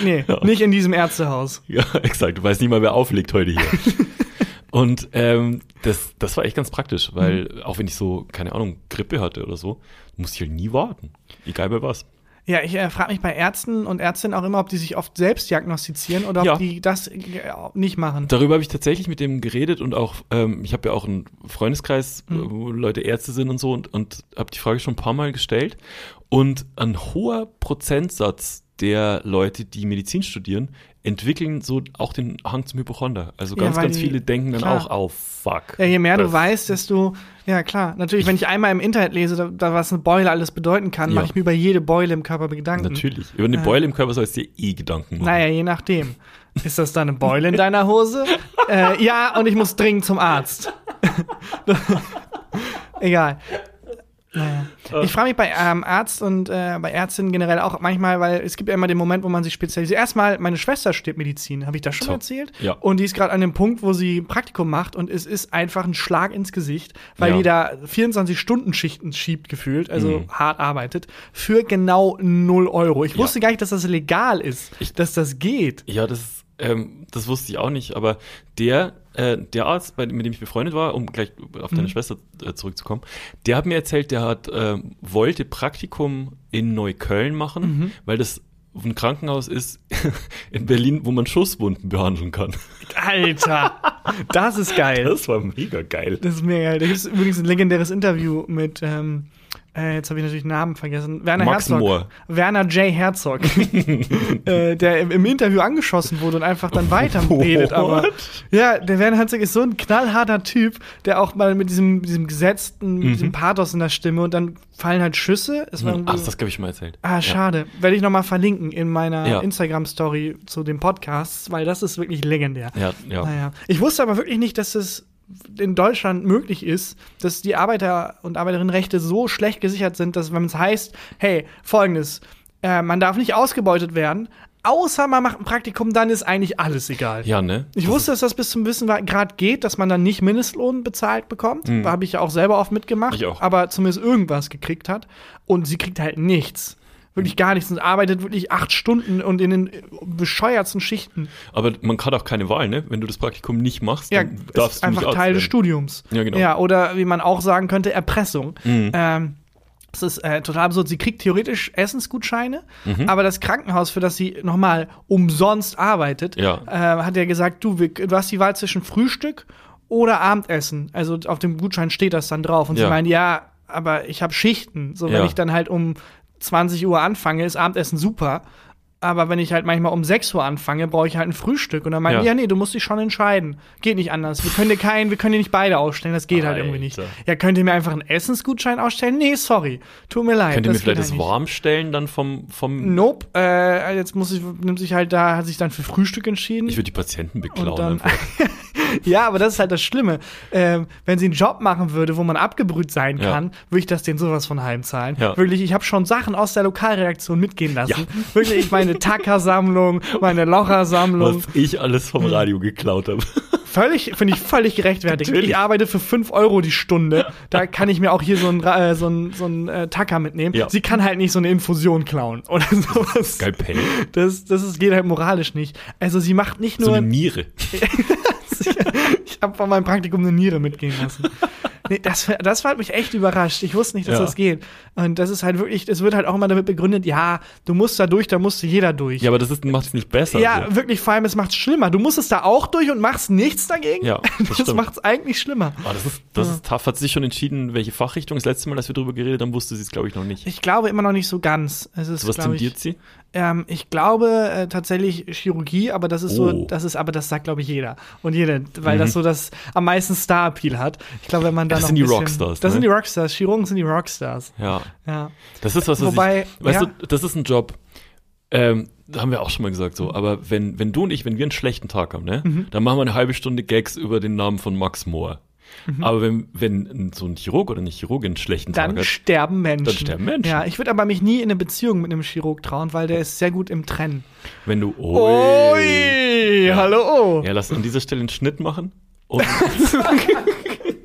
Nee, nicht in diesem Ärztehaus. Ja, exakt. Du weißt nicht mal, wer auflegt heute hier. Und ähm, das, das war echt ganz praktisch, weil Mhm. auch wenn ich so, keine Ahnung, Grippe hatte oder so, musste ich halt nie warten. Egal bei was. Ja, ich äh, frage mich bei Ärzten und Ärztinnen auch immer, ob die sich oft selbst diagnostizieren oder ob Ja. die das äh, nicht machen. Darüber habe ich tatsächlich mit dem geredet und auch, ähm, ich habe ja auch einen Freundeskreis, Mhm. äh, wo Leute Ärzte sind und so und, und habe die Frage schon ein paar Mal gestellt. Und ein hoher Prozentsatz der Leute, die Medizin studieren, entwickeln so auch den Hang zum Hypochonder. Also Ja, ganz, weil ganz die- viele denken dann klar. auch, oh fuck. Ja, je mehr du weißt, desto, ja klar, natürlich, wenn ich einmal im Internet lese, da, da was eine Beule alles bedeuten kann, Ja. mache ich mir über jede Beule im Körper Gedanken. Natürlich. Über eine Beule im Körper sollst du dir eh Gedanken machen. Naja, je nachdem. Ist das dann eine Beule in deiner Hose? äh, ja, und ich muss dringend zum Arzt. Egal. Naja. Ich frage mich bei ähm, Arzt und äh, bei Ärztinnen generell auch manchmal, weil es gibt ja immer den Moment, wo man sich spezialisiert. Erstmal, meine Schwester studiert Medizin, habe ich das schon So. erzählt? Ja. Und die ist gerade an dem Punkt, wo sie Praktikum macht und es ist einfach ein Schlag ins Gesicht, weil Ja. die da 24-Stunden-Schichten schiebt gefühlt, also Mhm. hart arbeitet, für genau 0 Euro. Ich Ja. wusste gar nicht, dass das legal ist, dass das geht. Ja, das, ähm, das wusste ich auch nicht, aber der, äh, der Arzt, bei, mit dem ich befreundet war, um gleich auf Mhm. deine Schwester äh, zurückzukommen, der hat mir erzählt, der hat, ähm, wollte Praktikum in Neukölln machen, Mhm. weil das ein Krankenhaus ist in Berlin, wo man Schusswunden behandeln kann. Alter, das ist geil. Das war mega geil. Das ist mega geil. Da gibt es übrigens ein legendäres Interview mit, ähm, äh, jetzt habe ich natürlich den Namen vergessen, Werner Max Herzog. Mohr. Werner J. Herzog, äh, der im, im Interview angeschossen wurde und einfach dann weiterredet. Aber What? ja, der Werner Herzog ist so ein knallharter Typ, der auch mal mit diesem, diesem gesetzten, mit diesem Pathos in der Stimme und dann fallen halt Schüsse. Es war Ach, irgendwie- das habe ich schon mal erzählt. Ah, schade. Werde ich noch mal verlinken in meiner Ja. Instagram-Story zu dem Podcast, weil das ist wirklich legendär. Ja, ja. Naja. Ich wusste aber wirklich nicht, dass es in Deutschland möglich ist, dass die Arbeiter- und Arbeiterinnenrechte so schlecht gesichert sind, dass wenn es heißt, hey, folgendes, äh, man darf nicht ausgebeutet werden, außer man macht ein Praktikum, dann ist eigentlich alles egal. Ja, ne? Ich wusste, dass das bis zum Wissen Grad geht, dass man dann nicht Mindestlohn bezahlt bekommt. Da habe ich ja auch selber oft mitgemacht. Mhm. Ich auch. Aber zumindest irgendwas gekriegt hat. Und sie kriegt halt nichts. Wirklich gar nichts. Und arbeitet wirklich acht Stunden und in den bescheuertsten Schichten. Aber man hat auch keine Wahl, ne? Wenn du das Praktikum nicht machst, Ja, dann ist darfst du einfach nicht Teil des Studiums. Ja, genau. Ja, oder wie man auch sagen könnte, Erpressung. Mhm. Ähm, das ist äh, total absurd. Sie kriegt theoretisch Essensgutscheine, Mhm. aber das Krankenhaus, für das sie nochmal umsonst arbeitet, Ja. äh, hat ja gesagt, du, wir, du hast die Wahl zwischen Frühstück oder Abendessen. Also auf dem Gutschein steht das dann drauf. Und Ja. sie meint, ja, aber ich habe Schichten. So, wenn Ja. ich dann halt um 20 Uhr anfange, ist Abendessen super. Aber wenn ich halt manchmal um 6 Uhr anfange, brauche ich halt ein Frühstück. Und dann meinen Ja. ja, nee, du musst dich schon entscheiden. Geht nicht anders. Wir können dir keinen, wir können dir nicht beide ausstellen. Das geht halt irgendwie nicht. Alter. Ja, könnt ihr mir einfach einen Essensgutschein ausstellen? Nee, sorry. Tut mir leid. Könnt ihr mir vielleicht das halt warm stellen dann vom, vom Nope. Äh, jetzt muss ich, nimmt sich halt da, hat sich dann für Frühstück entschieden. Ich würde die Patienten beklauen. ja, aber das ist halt das Schlimme. Ähm, wenn sie einen Job machen würde, wo man abgebrüht sein Ja. kann, würde ich das denen sowas von heimzahlen. Ja. Wirklich, ich habe schon Sachen aus der Lokalredaktion mitgehen lassen. Ja. Wirklich, meine Tacker-Sammlung, meine Locher-Sammlung. Was ich alles vom Radio geklaut habe. Völlig, finde ich völlig gerechtfertigt. Natürlich. Ich arbeite für 5 Euro die Stunde. Da kann ich mir auch hier so einen äh, so einen- so einen, äh, Tacker mitnehmen. Ja. Sie kann halt nicht so eine Infusion klauen oder sowas. Skalpell. Das, das ist, geht halt moralisch nicht. Also sie macht nicht So nur eine Niere. ich habe von meinem Praktikum eine Niere mitgehen lassen. Nee, das, das hat mich echt überrascht. Ich wusste nicht, dass Ja. das geht. Und das ist halt wirklich, es wird halt auch immer damit begründet, ja, du musst da durch, da musste jeder durch. Ja, aber das macht es nicht besser. Ja, so. wirklich, vor allem, es macht's schlimmer. Du musst es da auch durch und machst nichts dagegen. Ja, das das, stimmt. macht's eigentlich schlimmer. Ah, das ist, das ist tough. Hat sich schon entschieden, welche Fachrichtung? Das letzte Mal, als wir darüber geredet haben, wusste sie es, glaube ich, noch nicht. Ich glaube immer noch nicht so ganz. Es ist, was tendiert ich, sie? ähm, ich glaube äh, tatsächlich Chirurgie, aber das ist Oh. so, das ist, aber das sagt, glaube ich, jeder. Und jede, weil Mhm. das so das am meisten Star-Appeal hat. Ich glaube, wenn man da Das sind die bisschen, Rockstars, Das ne? sind die Rockstars. Chirurgen sind die Rockstars. Ja. Ja. Das ist was, was Wobei, ich, weißt ja. du, das ist ein Job, ähm, da haben wir auch schon mal gesagt so, aber wenn, wenn du und ich, wenn wir einen schlechten Tag haben, ne, Mhm. dann machen wir eine halbe Stunde Gags über den Namen von Max Mohr. Mhm. Aber wenn, wenn so ein Chirurg oder eine Chirurgin einen schlechten Dann Tag hat, sterben Menschen. Dann sterben Menschen. Ja, ich würde aber mich nie in eine Beziehung mit einem Chirurg trauen, weil der ist sehr gut im Trennen. wenn du, Ui, Ja. hallo. Ja, lass an dieser Stelle einen Schnitt machen. Und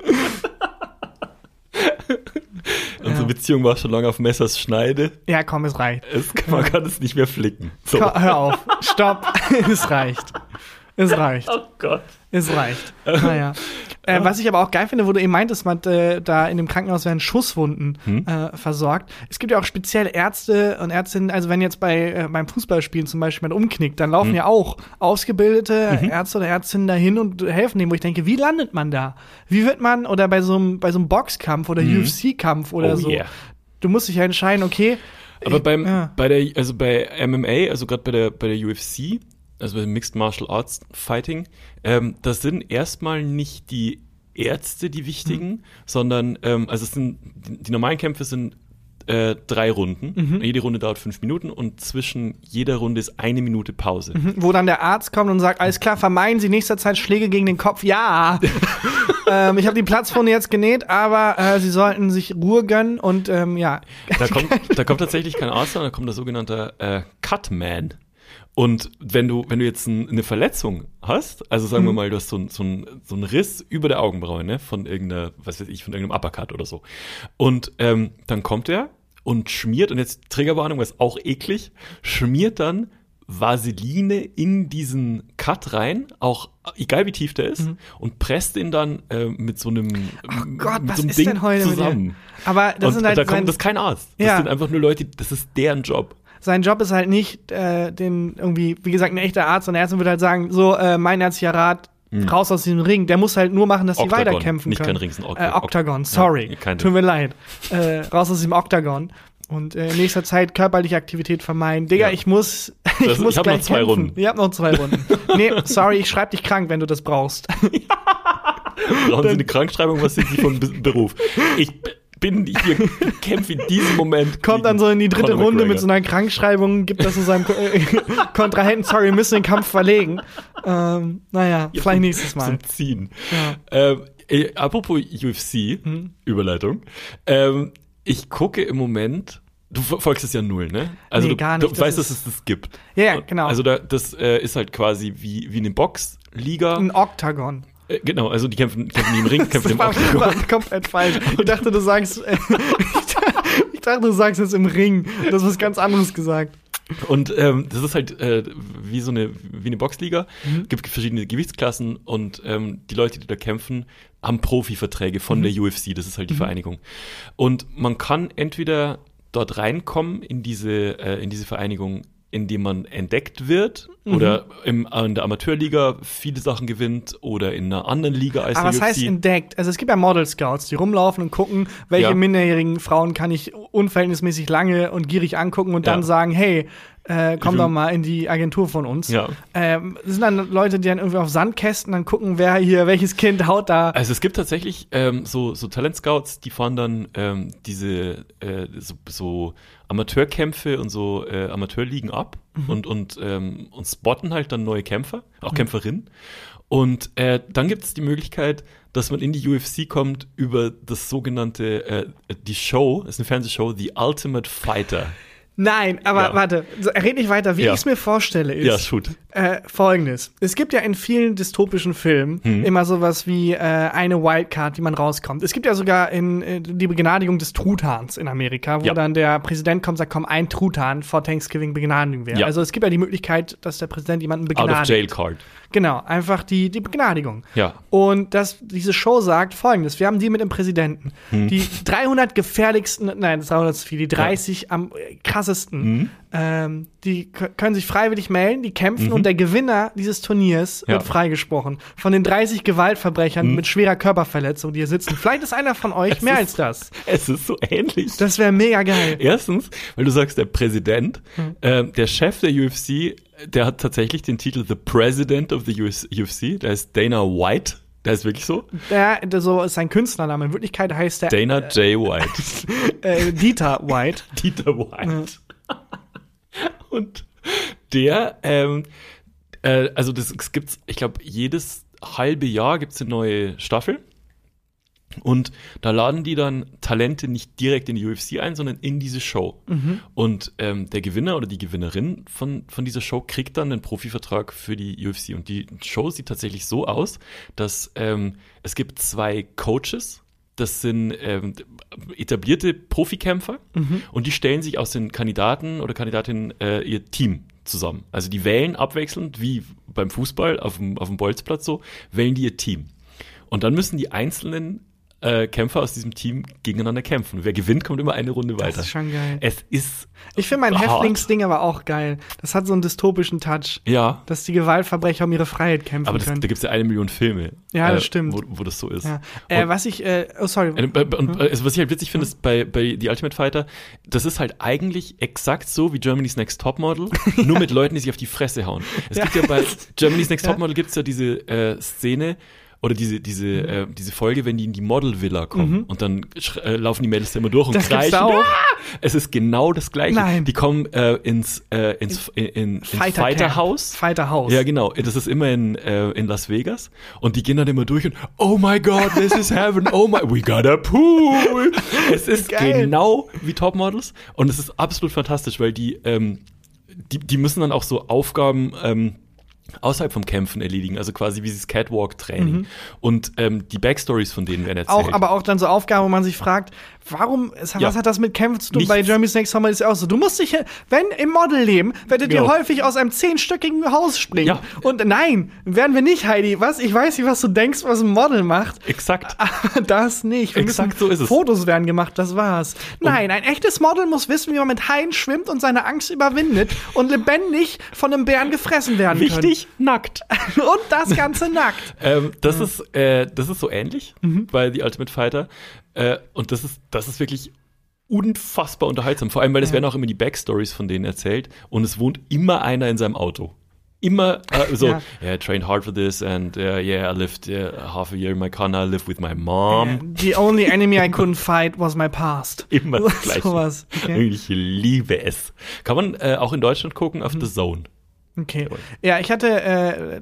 Unsere Beziehung war schon lange auf Messers Schneide. Ja, komm, es reicht. Es, man kann es nicht mehr flicken. So. Komm, hör auf. Stopp. es reicht. Es reicht. Oh Gott. Es reicht. Naja. Äh, was ich aber auch geil finde, wo du eben meintest, man, äh, da in dem Krankenhaus werden Schusswunden Hm? äh, versorgt. Es gibt ja auch spezielle Ärzte und Ärztinnen, also wenn jetzt bei äh, beim Fußballspielen zum Beispiel man umknickt, dann Hm. laufen ja auch ausgebildete Mhm. Ärzte oder Ärztinnen dahin und helfen dem, wo ich denke, wie landet man da? Wie wird man, oder bei so einem, bei so einem Boxkampf oder UFC-Kampf oder Oh so, yeah. du musst dich ja entscheiden, okay. Aber beim, ja. bei der, also bei MMA, also gerade bei der, bei der UFC, also bei Mixed Martial Arts Fighting, ähm, das sind erstmal nicht die Ärzte die wichtigen, Mhm. sondern, ähm, also es sind, die, normalen Kämpfe sind äh, drei Runden. Mhm. Jede Runde dauert fünf Minuten und zwischen jeder Runde ist eine Minute Pause. Wo dann der Arzt kommt und sagt, alles klar, vermeiden Sie nächster Zeit Schläge gegen den Kopf. Ja, ähm, ich habe die Platzwunde jetzt genäht, aber äh, Sie sollten sich Ruhe gönnen und ähm, ja. Da kommt, da kommt tatsächlich kein Arzt, sondern da kommt der sogenannte äh, Cutman. Und wenn du, wenn du jetzt ein, eine Verletzung hast, also sagen wir Mhm. mal, du hast so, so, ein, so einen Riss über der Augenbraue, ne, von irgendeiner, was weiß ich, von irgendeinem Uppercut oder so. Und ähm, dann kommt er und schmiert, und jetzt Triggerwarnung, was auch eklig, schmiert dann Vaseline in diesen Cut rein, auch egal wie tief der ist, und presst ihn dann äh, mit so einem, Mhm. Oh Gott, mit was so einem ist Ding zusammen. Aber das und sind halt da kommt das ist kein Arzt. Das Ja. sind einfach nur Leute, das ist deren Job. Sein Job ist halt nicht, äh, den irgendwie, wie gesagt, ein echter Arzt und der Ärztin würde halt sagen, so, äh, mein ärztlicher Rat, raus aus diesem Ring. Der muss halt nur machen, dass sie Mhm. Weiterkämpfen nicht können. kein Ring, ist ein Oct- äh, Octagon, sorry. Ja, Tut mir leid. Äh, raus aus dem Octagon. Und äh, in nächster Zeit körperliche Aktivität vermeiden. Digga, Ja. ich muss, ich Das- muss ich hab gleich noch zwei kämpfen. Runden. Ihr habt noch zwei Runden. nee, sorry, ich schreib dich krank, wenn du das brauchst. Brauchen Sie eine Krankschreibung? Was sind Sie von Be- Beruf? Ich bin hier, kämpfe in diesem Moment. Kommt dann so in die dritte Runde mit so einer Krankschreibung, gibt das so seinem äh, Kontrahenten, sorry, wir müssen den Kampf verlegen. Ähm, naja, Ja, vielleicht nächstes Mal. Zum Ziehen. Ja. Ähm, äh, apropos UFC, Überleitung. Ähm, ich gucke im Moment. Du folgst es ja null, ne? Also Nee, du, gar du nicht. Das weißt, dass es das gibt. Ja, ja, genau. Also da, das äh, ist halt quasi wie, wie eine Boxliga. Ein Octagon. Äh, genau, also die kämpfen, kämpfen im Ring, kämpfen im Octagon. war komplett falsch. Ich dachte, du sagst, äh, ich dachte, du sagst jetzt im Ring. Du hast was ganz anderes gesagt. Und ähm, das ist halt äh, wie so eine, wie eine Boxliga. Mhm. Gibt verschiedene Gewichtsklassen und ähm, die Leute, die da kämpfen, haben Profiverträge Mhm. von der UFC. Das ist halt die Vereinigung. Und man kann entweder dort reinkommen in diese, äh, in diese Vereinigung, indem man entdeckt wird Mhm. oder im, in der Amateurliga viele Sachen gewinnt oder in einer anderen Liga als Aber was heißt entdeckt? Also es gibt ja Model Scouts, die rumlaufen und gucken, welche Ja. minderjährigen Frauen kann ich unverhältnismäßig lange und gierig angucken und dann Ja. sagen, hey, äh, komm doch mal in die Agentur von uns. Ja. Ähm, das sind dann Leute, die dann irgendwie auf Sandkästen dann gucken, wer hier, welches Kind haut da. Also es gibt tatsächlich ähm, so, so Talentscouts, die fahren dann ähm, diese äh, so, so Amateurkämpfe und so äh, Amateurligen ab und, und, ähm, und spotten halt dann neue Kämpfer, auch Kämpferinnen. Und äh, dann gibt es die Möglichkeit, dass man in die UFC kommt über das sogenannte, äh, die Show, das ist eine Fernsehshow, The Ultimate Fighter. Nein, aber Ja. warte, red nicht weiter. Wie Ja. ich es mir vorstelle, ist Ja, shoot. äh, folgendes. Es gibt ja in vielen dystopischen Filmen Hm. immer sowas wie äh, eine Wildcard, die man rauskommt. Es gibt ja sogar in äh, die Begnadigung des Truthahns in Amerika, wo Ja. dann der Präsident kommt und sagt, komm, ein Truthahn vor Thanksgiving begnadigen wir. Also es gibt ja die Möglichkeit, dass der Präsident jemanden Out begnadigt. of Jail Card. Genau, einfach die, die Begnadigung. Ja. Und das, diese Show sagt folgendes: Wir haben die mit dem Präsidenten. Hm. Die 300 gefährlichsten, nein, das ist 300 zu viel, die 30 am äh, krassesten, Hm. ähm, die können sich freiwillig melden, die kämpfen und der Gewinner dieses Turniers Mhm. Ja. wird freigesprochen. Von den 30 Gewaltverbrechern mit schwerer Körperverletzung, die hier sitzen. Vielleicht ist einer von euch Es mehr ist- als das. Es ist so ähnlich. Das wäre mega geil. Erstens, weil du sagst, der Präsident, Hm. äh, der Chef der UFC, der hat tatsächlich den Titel The President of the UFC. Der ist Dana White. Der ist wirklich so. Der, der so ist sein Künstlername. In Wirklichkeit heißt er Dana J. White. äh, Dieter White. Dieter White. Und der, ähm, äh, also das es gibt's, ich glaube, jedes halbe Jahr gibt's eine neue Staffel. Und da laden die dann Talente nicht direkt in die UFC ein, sondern in diese Show. Und ähm, der Gewinner oder die Gewinnerin von, von dieser Show kriegt dann einen Profivertrag für die UFC. Und die Show sieht tatsächlich so aus, dass ähm, es gibt zwei Coaches, das sind ähm, etablierte Profikämpfer und die stellen sich aus den Kandidaten oder Kandidatinnen äh, ihr Team zusammen. Also die wählen abwechselnd, wie beim Fußball auf dem, auf dem Bolzplatz so, wählen die ihr Team. Und dann müssen die einzelnen äh, Kämpfer aus diesem Team gegeneinander kämpfen. Wer gewinnt, kommt immer eine Runde weiter. Das ist schon geil. Es ist, Ich finde mein. Häftlingsding aber auch geil. Das hat so einen dystopischen Touch. ja, Dass die Gewaltverbrecher um ihre Freiheit kämpfen aber das, können. da gibt es ja eine Million Filme. Ja, das äh, stimmt. Wo, wo das so ist. ja. äh, was ich, äh, oh sorry. Äh, Und äh, also was ich halt witzig finde, ist bei, bei The Ultimate Fighter, das ist halt eigentlich exakt so wie Germany's Next Topmodel, nur mit Leuten, die sich auf die Fresse hauen. Es gibt ja bei Germany's Next Ja. Topmodel gibt es ja diese Szene oder diese, diese, Mhm. äh, diese Folge, wenn die in die Model-Villa kommen und dann äh, laufen die Mädels da immer durch und Das kreischen. auch? Ah! Es ist genau das Gleiche. Nein. Die kommen äh, ins, äh, ins, in, in, ins Fighter. House. Fighter House. Ja, genau. Das ist immer in, äh, in Las Vegas. Und die gehen dann immer durch und, oh my God, this is heaven. Oh my, we got a pool. Es ist Geil. genau wie Topmodels. Und es ist absolut fantastisch, weil die, ähm, die, die müssen dann auch so Aufgaben, ähm, außerhalb vom Kämpfen erledigen, also quasi wie dieses Catwalk-Training. Und ähm, die Backstories von denen werden erzählt. Auch, aber auch dann so Aufgaben, wo man sich fragt, warum, es, Ja. was hat das mit Kämpfen zu tun? Nichts. Bei Jeremy's Next Summer ist ja auch so, du musst dich, wenn im Modelleben, werdet ihr Genau. häufig aus einem zehnstöckigen Haus springen. Ja. Und nein, werden wir nicht, Heidi. Was? Ich weiß nicht, was du denkst, was ein Model macht. Exakt. Aber das nicht. Wir Exakt so ist es. Fotos werden gemacht, das war's. Nein, ein echtes Model muss wissen, wie man mit Haien schwimmt und seine Angst überwindet und lebendig von einem Bären gefressen werden Wichtig, nackt. können. Und das Ganze nackt. Ähm, das, ist, äh, das ist so ähnlich Mhm. bei The Ultimate Fighter. Äh, und das ist, das ist wirklich unfassbar unterhaltsam. Vor allem, weil es werden auch immer die Backstories von denen erzählt und es wohnt immer einer in seinem Auto. Immer äh, so, Ja. yeah, I trained hard for this and uh, yeah, I lived uh, half a year in my car, now I live with my mom. The only enemy I couldn't fight was my past. Immer das Gleiche. Sowas. Okay. Ich liebe es. Kann man äh, auch in Deutschland gucken auf The Zone. Okay. Ja, ich hatte, äh,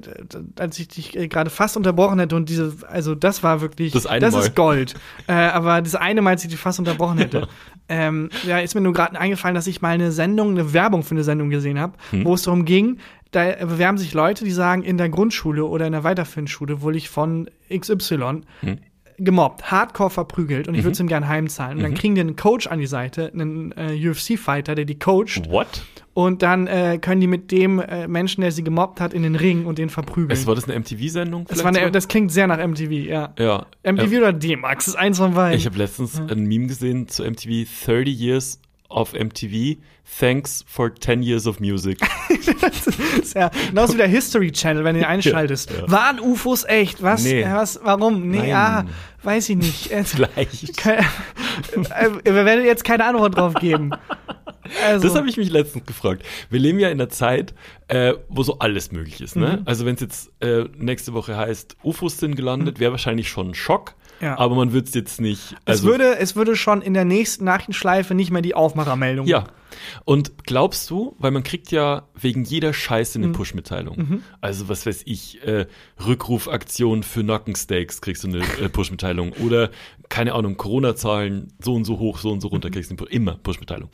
als ich dich äh, gerade fast unterbrochen hätte und diese, also das war wirklich, Das eine das Mal. ist Gold. äh, aber das eine Mal, als ich dich fast unterbrochen hätte, ähm, ja, ist mir nur gerade eingefallen, dass ich mal eine Sendung, eine Werbung für eine Sendung gesehen habe, Hm. wo es darum ging, da bewerben sich Leute, die sagen, in der Grundschule oder in der weiterführenden Schule wurde ich von XY Hm. gemobbt, hardcore verprügelt und ich Mhm. würde es ihm gerne heimzahlen. Und dann kriegen die einen Coach an die Seite, einen äh, UFC-Fighter, der die coacht. What? Und dann äh, können die mit dem äh, Menschen, der sie gemobbt hat, in den Ring und den verprügeln. Es war das eine MTV-Sendung? das, war eine, das klingt sehr nach MTV, ja. ja. MTV Ähm, oder D-Max, ist eins von beiden. Ich habe letztens ein Meme gesehen zu MTV 30 Years of MTV. Thanks for 10 years of music. das ist ja genauso wie der History Channel, wenn du ihn einschaltest. Ja. Waren UFOs echt? Was? Nee. Äh, was? Warum? Nee, Nein. ah, weiß ich nicht. Ke- äh, wir werden jetzt keine Antwort drauf geben. Also, Das habe ich mich letztens gefragt. Wir leben ja in einer Zeit, äh, wo so alles möglich ist. Ne? Also wenn es jetzt äh, nächste Woche heißt, UFOs sind gelandet, wäre wahrscheinlich schon ein Schock. Ja. Aber man würde es jetzt nicht. es, Also, würde, es würde schon in der nächsten Nachrichtenschleife nicht mehr die Aufmachermeldung. Ja. Und glaubst du, weil man kriegt ja wegen jeder Scheiße Mhm. eine Push-Mitteilung. Also was weiß ich, äh, Rückrufaktion für Nackensteaks kriegst du eine äh, Push-Mitteilung. Oder, keine Ahnung, Corona-Zahlen so und so hoch, so und so runter kriegst du immer Push-Mitteilung.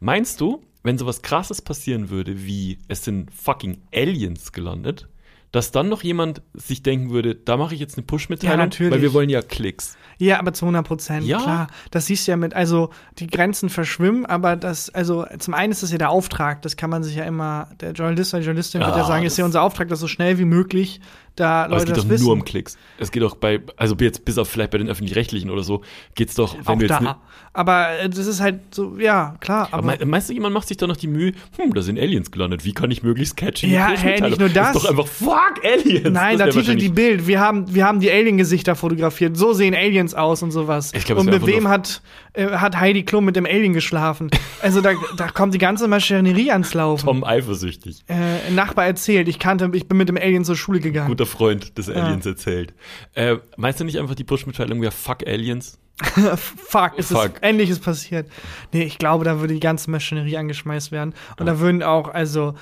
Meinst du, wenn sowas krasses passieren würde, wie es sind fucking Aliens gelandet, dass dann noch jemand sich denken würde, da mache ich jetzt eine Push-Mitteilung, Ja, natürlich. weil wir wollen ja Klicks. Ja, aber zu 100 Prozent, Ja. klar. Das siehst du ja mit, also die Grenzen verschwimmen, aber das, also zum einen ist das ja der Auftrag, das kann man sich ja immer, der Journalist oder die Journalistin wird ja sagen, ist ja unser Auftrag, das so schnell wie möglich, da Aber es Leute geht das doch wissen. nur um Klicks. Es geht doch bei, also jetzt bis auf vielleicht bei den öffentlich-rechtlichen oder so, geht's doch, wenn Auch du jetzt da. ne- aber äh, das ist halt so, ja, klar. Aber Aber, mei- meinst du, jemand macht sich da noch die Mühe, hm, da sind Aliens gelandet, wie kann ich möglichst catchy Ja, mitteilen? nicht nur das. ist doch einfach, fuck, Aliens! Nein, da Das titelt die Bild. Wir haben, wir haben die Alien-Gesichter fotografiert. So sehen Aliens aus und sowas. Ich glaub, es und mit wem hat, äh, hat Heidi Klum mit dem Alien geschlafen? Also da, da kommt die ganze Maschinerie ans Laufen. Tom eifersüchtig. Äh, ein Nachbar erzählt, ich kannte, ich bin mit dem Alien zur Schule gegangen. Guter Freund des Aliens erzählt. Äh, meinst du nicht einfach die Push-Mitteilung, ja, fuck Aliens? Fuck, ist Fuck. Es, Ähnliches passiert. Nee, ich glaube, da würde die ganze Maschinerie angeschmeißt werden. Und da würden auch, also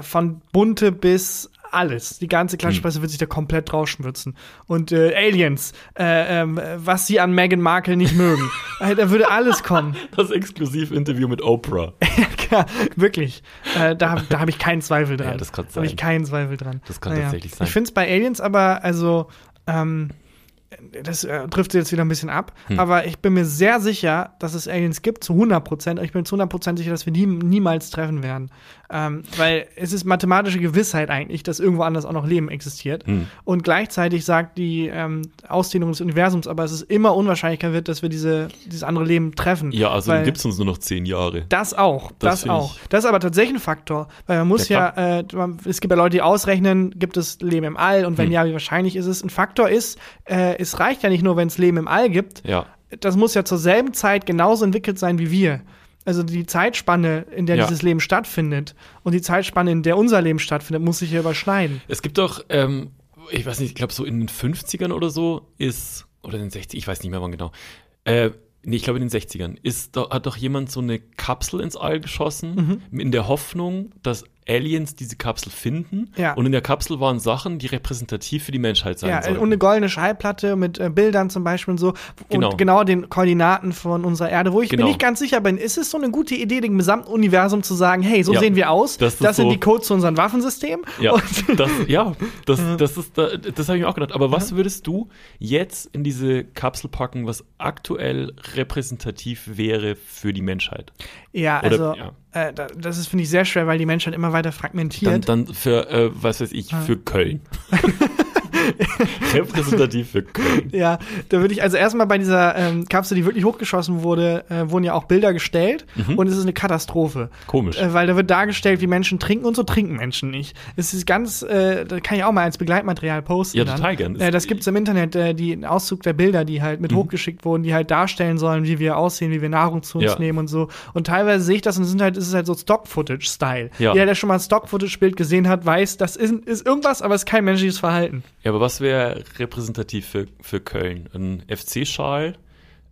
von bunte bis alles, die ganze Klatschpresse wird sich da komplett draufschwitzen. Und äh, Aliens, äh, ähm, was sie an Meghan Markle nicht mögen. äh, da würde alles kommen. Das Exklusivinterview mit Oprah. ja, wirklich. Äh, da hab- da habe ich keinen Zweifel dran. Ja, das kann Da habe ich sein. keinen Zweifel dran. Das kann tatsächlich sein. Ich finde es bei Aliens aber, also, ähm, das äh, trifft jetzt wieder ein bisschen ab, Hm. aber ich bin mir sehr sicher, dass es Aliens gibt, zu 100 Prozent. Ich bin zu 100 Prozent sicher, dass wir die niemals treffen werden. Ähm, weil es ist mathematische Gewissheit eigentlich, dass irgendwo anders auch noch Leben existiert. Hm. Und gleichzeitig sagt die ähm, Ausdehnung des Universums, aber es ist immer unwahrscheinlicher wird, dass wir diese, dieses andere Leben treffen. Ja, also dann gibt's uns nur noch zehn Jahre. das auch, Das das, auch. Das ist aber tatsächlich ein Faktor, weil man muss Ja, ja, äh, man, es gibt ja Leute, die ausrechnen, gibt es Leben im All und wenn Hm. ja, wie wahrscheinlich ist es? Ein Faktor ist, äh, es reicht ja nicht nur, wenn es Leben im All gibt, Ja. das muss ja zur selben Zeit genauso entwickelt sein wie wir. Also die Zeitspanne, in der Ja. dieses Leben stattfindet und die Zeitspanne, in der unser Leben stattfindet, muss sich ja überschneiden. Es gibt doch, ähm, ich weiß nicht, ich glaube so in den 50ern oder so ist, oder in den 60 ich weiß nicht mehr wann genau, äh, nee, ich glaube in den 60ern, ist, da, hat doch jemand so eine Kapsel ins All geschossen, in der Hoffnung, dass Aliens diese Kapsel finden Ja. und in der Kapsel waren Sachen, die repräsentativ für die Menschheit sein Ja, sollen. und eine goldene Schallplatte mit äh, Bildern zum Beispiel und so. Genau. Und genau den Koordinaten von unserer Erde, wo ich Genau. mir nicht ganz sicher bin, ist es so eine gute Idee, dem gesamten Universum zu sagen, hey, so Ja. sehen wir aus, Das das, ist sind so- die Codes zu unserem Waffensystem. Ja, das, ja, das, das ist, da, das habe ich mir auch gedacht. Aber was würdest du jetzt in diese Kapsel packen, was aktuell repräsentativ wäre für die Menschheit? ja, Oder- also Äh, da, das ist, finde ich, sehr schwer, weil die Menschheit immer weiter Dann, fragmentiert. dann für, äh, was weiß ich, für Köln. repräsentativ für Köln. Ja, da würde ich also erstmal bei dieser ähm, Kapsel, die wirklich hochgeschossen wurde, äh, wurden ja auch Bilder gestellt und es ist eine Katastrophe. Mhm. Komisch. Äh, weil da wird dargestellt, wie Menschen trinken und so trinken Menschen nicht. Es ist ganz, äh, da kann ich auch mal als Begleitmaterial posten. Ja, total gern. Äh, das gibt's im Internet, äh, die einen Auszug der Bilder, die halt Mhm. mit hochgeschickt wurden, die halt darstellen sollen, wie wir aussehen, wie wir Nahrung zu uns Ja. nehmen und so. Und teilweise sehe ich das und es sind halt, es ist halt so Stock-Footage-Style. Ja. Jeder, der schon mal ein Stock-Footage-Bild gesehen hat, weiß, das ist, ist irgendwas, aber es ist kein menschliches Verhalten. Ja, aber was wäre repräsentativ für, für Köln? Ein FC-Schal,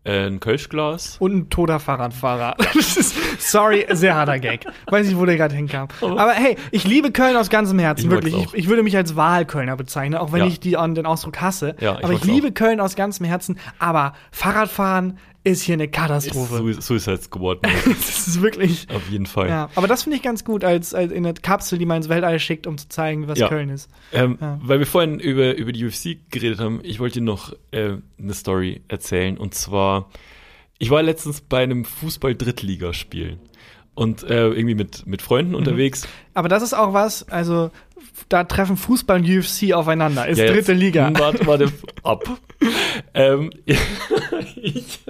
äh, ein Kölschglas? Und ein toter Fahrradfahrer. Ist, sorry, sehr harter Gag. Weiß nicht, wo der gerade hinkam. Aber hey, ich liebe Köln aus ganzem Herzen, Ich wirklich. Ich, ich würde mich als Wahlkölner bezeichnen, auch wenn Ja. ich die, den Ausdruck hasse. Ja, ich aber ich liebe auch. Köln aus ganzem Herzen. Aber Fahrradfahren ist hier eine Katastrophe. Sui- Suicide Squad. Das ist wirklich. Auf jeden Fall. Ja, aber das finde ich ganz gut als, als in eine Kapsel, die man ins Weltall schickt, um zu zeigen, was Ja. Köln ist. Ähm, Ja. Weil wir vorhin über, über die UFC geredet haben, ich wollte dir noch äh, eine Story erzählen. Und zwar, ich war letztens bei einem Fußball-Drittligaspiel und äh, irgendwie mit, mit Freunden Mhm. unterwegs. Aber das ist auch was, also da treffen Fußball und UFC aufeinander. Ist Ja, dritte Liga. Warte, warte, ab. ähm, ich,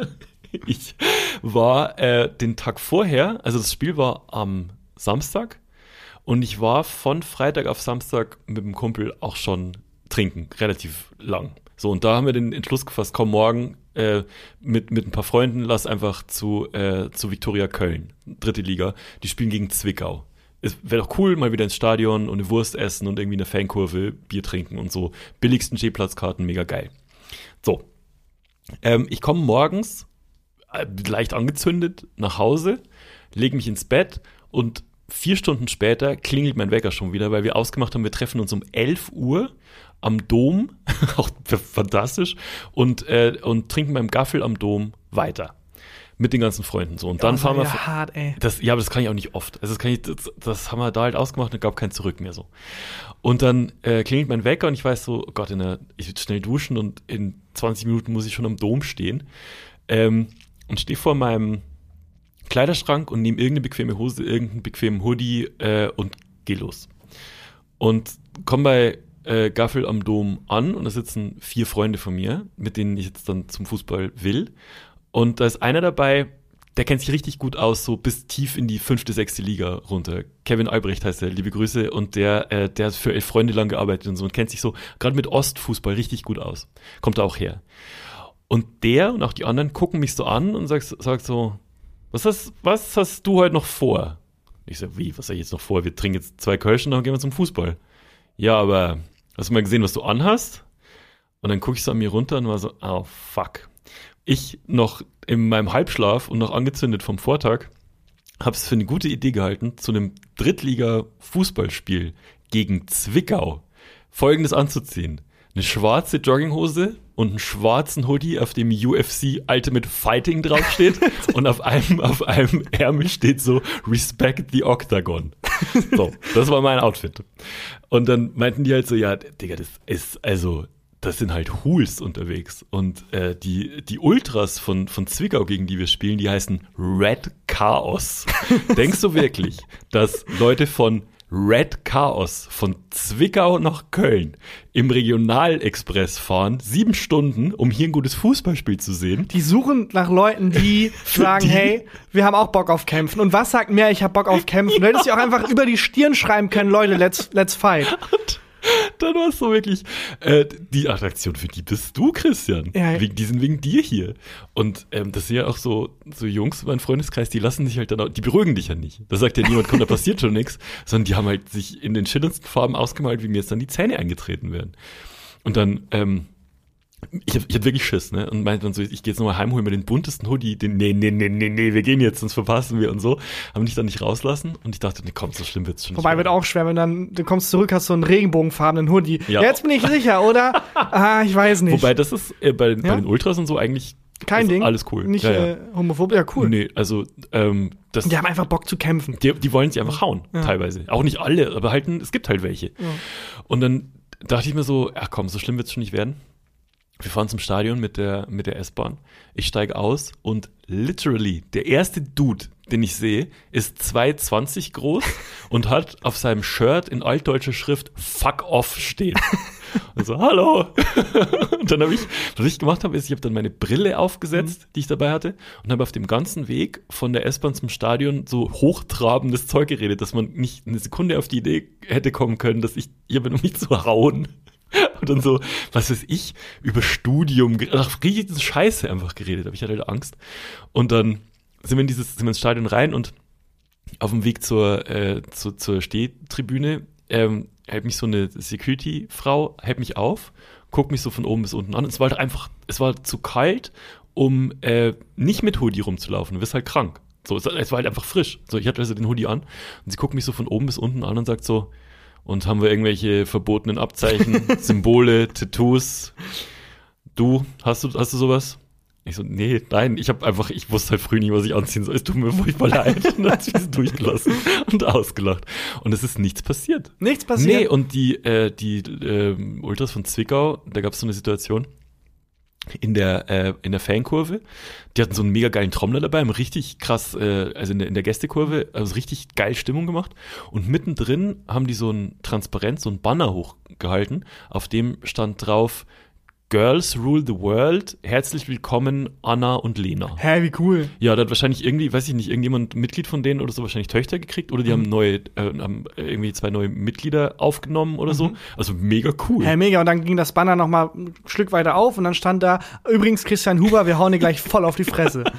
ich war äh, den Tag vorher, also das Spiel war am Samstag und ich war von Freitag auf Samstag mit dem Kumpel auch schon trinken, relativ lang. So, und da haben wir den Entschluss gefasst, komm morgen äh, mit, mit ein paar Freunden, lass einfach zu, äh, zu Viktoria Köln, dritte Liga. Die spielen gegen Zwickau. Es wäre doch cool, mal wieder ins Stadion und eine Wurst essen und irgendwie eine Fankurve, Bier trinken und so. Billigsten Stehplatzkarten, mega geil. So. Ähm, ich komme morgens leicht angezündet nach Hause, lege mich ins Bett und vier Stunden später klingelt mein Wecker schon wieder, weil wir ausgemacht haben, wir treffen uns um 11 Uhr am Dom, auch fantastisch, und, äh, und trinken beim Gaffel am Dom weiter. Mit den ganzen Freunden so. Und dann Oh, fahren wir. hart, ey. Das, ja, aber das kann ich auch nicht oft. Also das, kann ich, das, das haben wir da halt ausgemacht und gab kein Zurück mehr so. Und dann äh, klingelt mein Wecker und ich weiß so, oh Gott, in der, ich will schnell duschen und in 20 Minuten muss ich schon am Dom stehen. Ähm, und stehe vor meinem Kleiderschrank und nehme irgendeine bequeme Hose, irgendeinen bequemen Hoodie äh, und geh los. Und komm bei äh, Gaffel am Dom an und da sitzen vier Freunde von mir, mit denen ich jetzt dann zum Fußball will. Und da ist einer dabei, der kennt sich richtig gut aus, so bis tief in die fünfte, sechste Liga runter. Kevin Albrecht heißt er, liebe Grüße. Und der, äh, der hat für elf Freunde lang gearbeitet und so und kennt sich so gerade mit Ostfußball richtig gut aus. Kommt da auch her. Und der und auch die anderen gucken mich so an und sagt, sagt so, was hast, was hast du heute noch vor? Ich so, wie, was habe ich jetzt noch vor? Wir trinken jetzt zwei Kölsch und dann gehen wir zum Fußball. Ja, aber hast du mal gesehen, was du anhast? Und dann gucke ich so an mir runter und war so, oh fuck. Ich noch in meinem Halbschlaf und noch angezündet vom Vortag, habe es für eine gute Idee gehalten, zu einem Drittliga-Fußballspiel gegen Zwickau Folgendes anzuziehen. Eine schwarze Jogginghose und einen schwarzen Hoodie, auf dem UFC Ultimate Fighting draufsteht und auf einem, auf einem Ärmel steht so Respect the Octagon. So, das war mein Outfit. Und dann meinten die halt so, ja, Digga, das ist, also, das sind halt Hools unterwegs. Und äh, die, die Ultras von, von Zwickau, gegen die wir spielen, die heißen Red Chaos. Denkst du wirklich, dass Leute von Red Chaos von Zwickau nach Köln im Regionalexpress fahren, sieben Stunden, um hier ein gutes Fußballspiel zu sehen? Die suchen nach Leuten, die sagen, die- hey, wir haben auch Bock auf Kämpfen. Und was sagt mehr, ich hab Bock auf Kämpfen? Du hättest ja auch einfach über die Stirn schreiben können, Leute, let's, let's fight. Dann war es so wirklich, äh, die Attraktion für die bist du, Christian. Ja. Wegen, die sind wegen dir hier. Und ähm, das sind ja auch so, so Jungs in meinem Freundeskreis, die lassen sich halt dann auch, die beruhigen dich ja nicht. Da sagt ja niemand, komm, da passiert schon nichts, sondern die haben halt sich in den schillerndsten Farben ausgemalt, wie mir jetzt dann die Zähne eingetreten werden. Und dann ähm, ich, hab, ich hatte wirklich Schiss, ne? Und meinte dann so, ich gehe jetzt nochmal heim, hol mir den buntesten Hoodie, den, nee, nee, nee, nee, nee, wir gehen jetzt, sonst verpassen wir und so. Haben mich dann nicht rauslassen und ich dachte, nee, komm, so schlimm wird's schon Wobei nicht. wird auch schwer, wenn dann du kommst zurück, hast so einen regenbogenfarbenen Hoodie. Ja. Jetzt bin ich sicher, oder? ah, ich weiß nicht. Wobei das ist äh, bei, bei Ja? den Ultras und so eigentlich Kein Ding. alles cool. Nicht ja, ja. Äh, homophob. Ja, cool. Nee, also ähm, das, Die haben einfach Bock zu kämpfen. die, die wollen sich einfach hauen, Ja. teilweise. Auch nicht alle, aber halt, es gibt halt welche. Und dann dachte ich mir so, ach komm, so schlimm wird's schon nicht werden. Wir fahren zum Stadion mit der, mit der S-Bahn. Ich steige aus und literally der erste Dude, den ich sehe, ist 2,20 groß und hat auf seinem Shirt in altdeutscher Schrift Fuck off stehen. Und so, hallo. und dann habe ich, was ich gemacht habe, ist, ich habe dann meine Brille aufgesetzt, die ich dabei hatte, und habe auf dem ganzen Weg von der S-Bahn zum Stadion so hochtrabendes Zeug geredet, dass man nicht eine Sekunde auf die Idee hätte kommen können, dass ich hier bin, um mich zu hauen. Und dann so, was weiß ich, über Studium, ach, riesen Scheiße einfach geredet, aber ich hatte halt Angst. Und dann sind wir in dieses, sind wir ins Stadion rein und auf dem Weg zur, äh, zu, zur Stehtribüne ähm, hält mich so eine Security-Frau, hält mich auf, guckt mich so von oben bis unten an. Es war halt einfach, es war zu kalt, um äh, nicht mit Hoodie rumzulaufen. Du wirst halt krank. So, es, es war halt einfach frisch. So, ich hatte also den Hoodie an und sie guckt mich so von oben bis unten an und sagt so, und haben wir irgendwelche verbotenen Abzeichen, Symbole, Tattoos? Du, hast du, hast du sowas? Ich so, nee, nein, ich habe einfach, ich wusste halt früh nicht, was ich anziehen soll. Es tut mir furchtbar leid. Und dann hat sie es durchgelassen und ausgelacht. Und es ist nichts passiert. Nichts passiert. Nee, und die, äh, die ähm, Ultras von Zwickau, da gab es so eine Situation in der, äh, in der Fankurve. Die hatten so einen mega geilen Trommler dabei, haben richtig krass, äh, also in der, in der Gästekurve, also richtig geil Stimmung gemacht. Und mittendrin haben die so ein Transparent, so ein Banner hochgehalten, auf dem stand drauf, Girls Rule the World, herzlich willkommen Anna und Lena. Hä, wie cool. Ja, da hat wahrscheinlich irgendwie, weiß ich nicht, irgendjemand Mitglied von denen oder so wahrscheinlich Töchter gekriegt oder die haben neue, äh, haben irgendwie zwei neue Mitglieder aufgenommen oder so. Also mega cool. Hä, mega. Und dann ging das Banner noch mal ein Stück weiter auf und dann stand da, übrigens Christian Huber, wir hauen dir gleich voll auf die Fresse.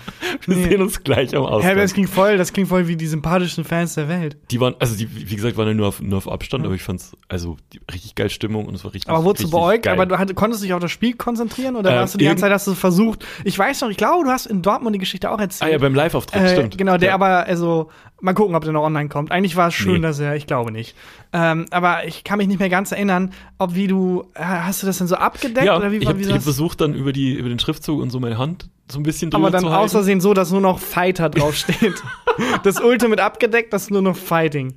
Wir sehen uns gleich am Hä, Ausgang. das klingt voll, das klingt voll wie die sympathischsten Fans der Welt. Die waren, also die, wie gesagt, waren ja nur auf, nur auf Abstand, aber ich fand's, also die, richtig geil Stimmung und es war richtig Aber wurdest du beäugt? Aber du hat, konntest dich auf das Spiel konzentrieren oder Ähm, hast du die ganze Zeit hast du versucht? Ich weiß noch, ich glaube, du hast in Dortmund die Geschichte auch Ah erzählt. ja, beim Live-Auftritt, Äh, stimmt. Genau, der ja. aber, also, mal gucken, ob der noch online kommt. Eigentlich war es schön, Nee. dass er, ich glaube nicht. Ähm, aber ich kann mich nicht mehr ganz erinnern, ob wie du, äh, hast du das denn so abgedeckt Ja, oder wie, ich habe hab versucht dann über, die, über den Schriftzug und so meine Hand so ein bisschen drüber Aber dann Versehen so, dass nur noch Fighter draufsteht. das Ultimate abgedeckt, das ist nur noch Fighting.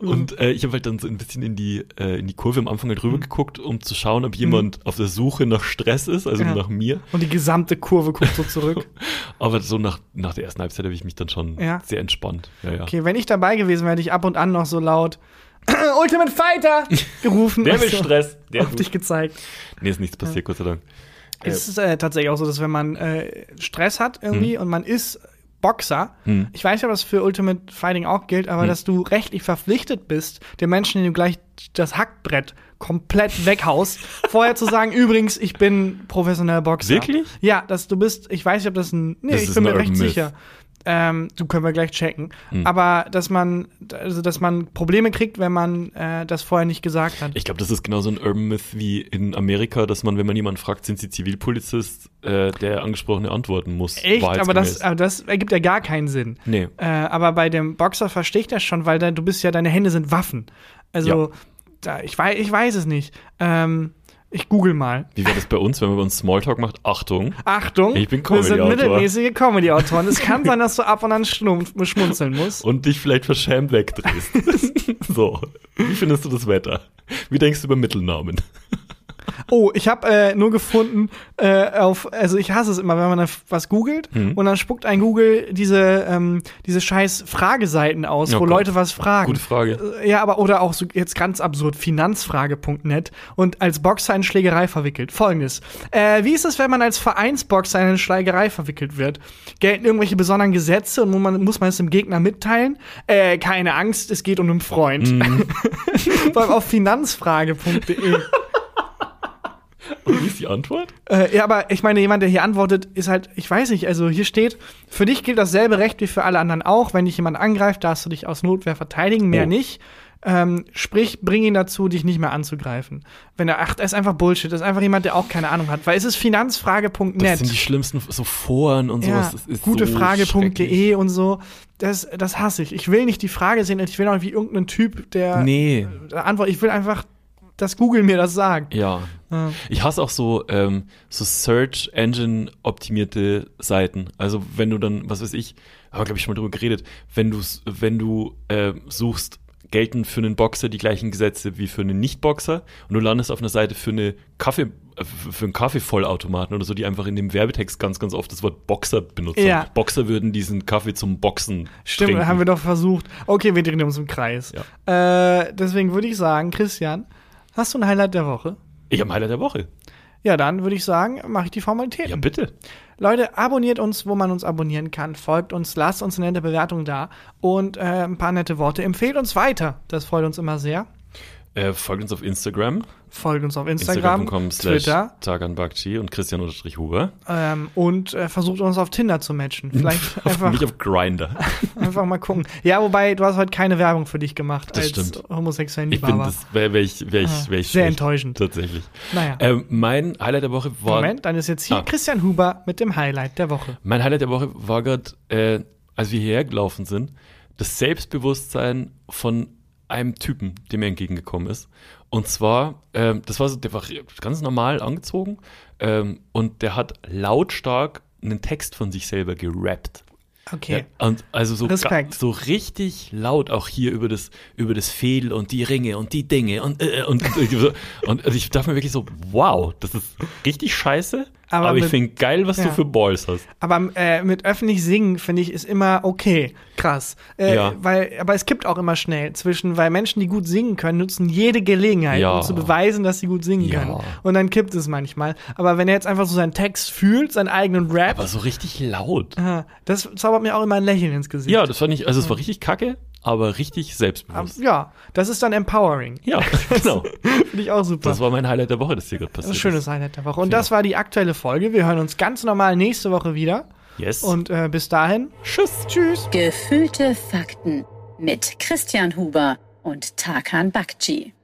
Und äh, ich habe halt dann so ein bisschen in die, äh, in die Kurve am Anfang halt rüber Mhm. geguckt, um zu schauen, ob jemand auf der Suche nach Stress ist, also Ja. nach mir. Und die gesamte Kurve guckt so zurück. Aber so nach, nach der ersten Halbzeit habe ich mich dann schon Ja. sehr entspannt. Ja. Okay, wenn ich dabei gewesen wäre, hätte ich ab und an noch so laut Ultimate Fighter gerufen. Der will Also, Stress. Der auf dich gezeigt. Nee, ist nichts passiert, Gott sei Dank. Es ist äh, tatsächlich auch so, dass wenn man äh, Stress hat irgendwie Hm. und man ist Boxer, ich weiß ja, was für Ultimate Fighting auch gilt, Hm. aber dass du rechtlich verpflichtet bist, den Menschen, denen du gleich das Hackbrett komplett weghaust, vorher zu sagen, übrigens, ich bin professioneller Boxer. Wirklich? Ja, dass du bist, ich weiß nicht, ob das ein, nee, Das ich bin mir recht Myth. sicher. Ähm, du können wir gleich checken. Hm. Aber dass man, also dass man Probleme kriegt, wenn man äh, das vorher nicht gesagt hat. Ich glaube, das ist genauso ein Urban Myth wie in Amerika, dass man, wenn man jemanden fragt, sind sie Zivilpolizist, äh, der angesprochene antworten muss. Echt? Aber das, aber das ergibt ja gar keinen Sinn. Nee. Äh, aber bei dem Boxer verstehe ich das schon, weil da, du bist ja, deine Hände sind Waffen. Also, da, ich, weiß, ich weiß es nicht. Ähm, ich google mal. Wie wäre das bei uns, wenn man bei uns Smalltalk macht? Achtung. Achtung, Ich bin wir sind Comedy-Autor. mittelmäßige Comedy-Autoren. es kann sein, dass du ab und an schmunzeln musst. Und dich vielleicht verschämt wegdrehst. so. Wie findest du das Wetter? Wie denkst du über Mittelnamen? Oh, ich habe äh, nur gefunden, äh, auf, also ich hasse es immer, wenn man da was googelt Hm. und dann spuckt ein Google diese, ähm, diese scheiß Frageseiten aus, Oh wo Gott. Leute was fragen. Gute Frage. Äh, Ja, aber oder auch so jetzt ganz absurd, finanzfrage.net und als Boxer in Schlägerei verwickelt. Folgendes. Äh, wie ist es, wenn man als Vereinsboxer in eine Schlägerei verwickelt wird? Gelten irgendwelche besonderen Gesetze und muss man, muss man es dem Gegner mitteilen? Äh, keine Angst, es geht um einen Freund. Mhm. Vor allem auf finanzfrage.de. Und wie ist die Antwort? Äh, ja, aber ich meine, jemand, der hier antwortet, ist halt, ich weiß nicht, also hier steht, für dich gilt dasselbe Recht wie für alle anderen auch. Wenn dich jemand angreift, darfst du dich aus Notwehr verteidigen, mehr Oh. nicht. ähm, sprich, bring ihn dazu, dich nicht mehr anzugreifen. Wenn er, ach, das ist einfach Bullshit, das ist einfach jemand, der auch keine Ahnung hat, weil es ist finanzfrage.net. Das sind die schlimmsten so Foren und ja, sowas. So gutefrage.de schrecklich. und so. Das, das hasse ich. Ich will nicht die Frage sehen, ich will auch nicht wie irgendein Typ, der Nee, äh, Antwort, ich will einfach, dass Google mir das sagt. ja. Ja. Ich hasse auch so, ähm, so Search Engine optimierte Seiten. Also wenn du dann, was weiß ich, haben wir glaube ich schon mal drüber geredet, wenn du wenn du äh, suchst, gelten für einen Boxer die gleichen Gesetze wie für einen Nicht-Boxer und du landest auf einer Seite für eine Kaffee äh, für einen Kaffeevollautomaten oder so, die einfach in dem Werbetext ganz, ganz oft das Wort Boxer benutzen. Ja. Boxer würden diesen Kaffee zum Boxen Stimmt, trinken. haben wir doch versucht. Okay, wir drehen uns im Kreis. Äh, deswegen würde ich sagen, Christian, hast du ein Highlight der Woche? Ich habe Highlight der Woche. Ja, dann würde ich sagen, mache ich die Formalitäten. Ja, bitte. Leute, abonniert uns, wo man uns abonnieren kann. Folgt uns, lasst uns eine nette Bewertung da und äh, ein paar nette Worte. Empfehlt uns weiter. Das freut uns immer sehr. Äh, folgt uns auf Instagram. Folgt uns auf Instagram, Instagram.com slash und Christian Huber. ähm, und äh, versucht uns auf Tinder zu matchen. Vielleicht Auf, einfach, nicht auf Grinder. einfach mal gucken. Ja, wobei du hast heute keine Werbung für dich gemacht Das als stimmt. homosexuellen Ich finde, Liebhaber. das wäre wär ich, wär ich, Ah, wär ich sehr schlecht. enttäuschend. Tatsächlich. Naja. Ähm, mein Highlight der Woche war. Moment, dann ist jetzt hier Ah. Christian Huber mit dem Highlight der Woche. Mein Highlight der Woche war gerade, äh, als wir hierher gelaufen sind, das Selbstbewusstsein von einem Typen, der mir entgegengekommen ist. Und zwar, ähm, das war so, der war ganz normal angezogen ähm, und der hat lautstark einen Text von sich selber gerappt. Okay. Ja, und also so, so richtig laut auch hier über das, über das Fädel und die Ringe und die Dinge und, äh, und, und, und also ich dachte mir wirklich so, wow, das ist richtig scheiße, Aber aber, ich finde geil, was ja. du für Balls hast. Aber äh, mit öffentlich singen, finde ich, ist immer okay. Krass. Äh, Ja. weil, aber es gibt auch immer schnell zwischen, weil Menschen, die gut singen können, nutzen jede Gelegenheit, Ja. um zu beweisen, dass sie gut singen Ja. können. Und dann kippt es manchmal. Aber wenn er jetzt einfach so seinen Text fühlt, seinen eigenen Rap, Aber so richtig laut. das zaubert mir auch immer ein Lächeln ins Gesicht. Ja, das fand ich, also es war richtig kacke, aber richtig selbstbewusst. ja, das ist dann empowering. Ja, genau. Finde ich auch super. Das war mein Highlight der Woche, das hier gerade Das passiert ist ein schönes. Highlight der Woche. Und das war die aktuelle Folge. Wir hören uns ganz normal nächste Woche wieder. Yes. Und äh, bis dahin, Tschüss. tschüss. Gefühlte Fakten mit Christian Huber und Tarkan Bakci.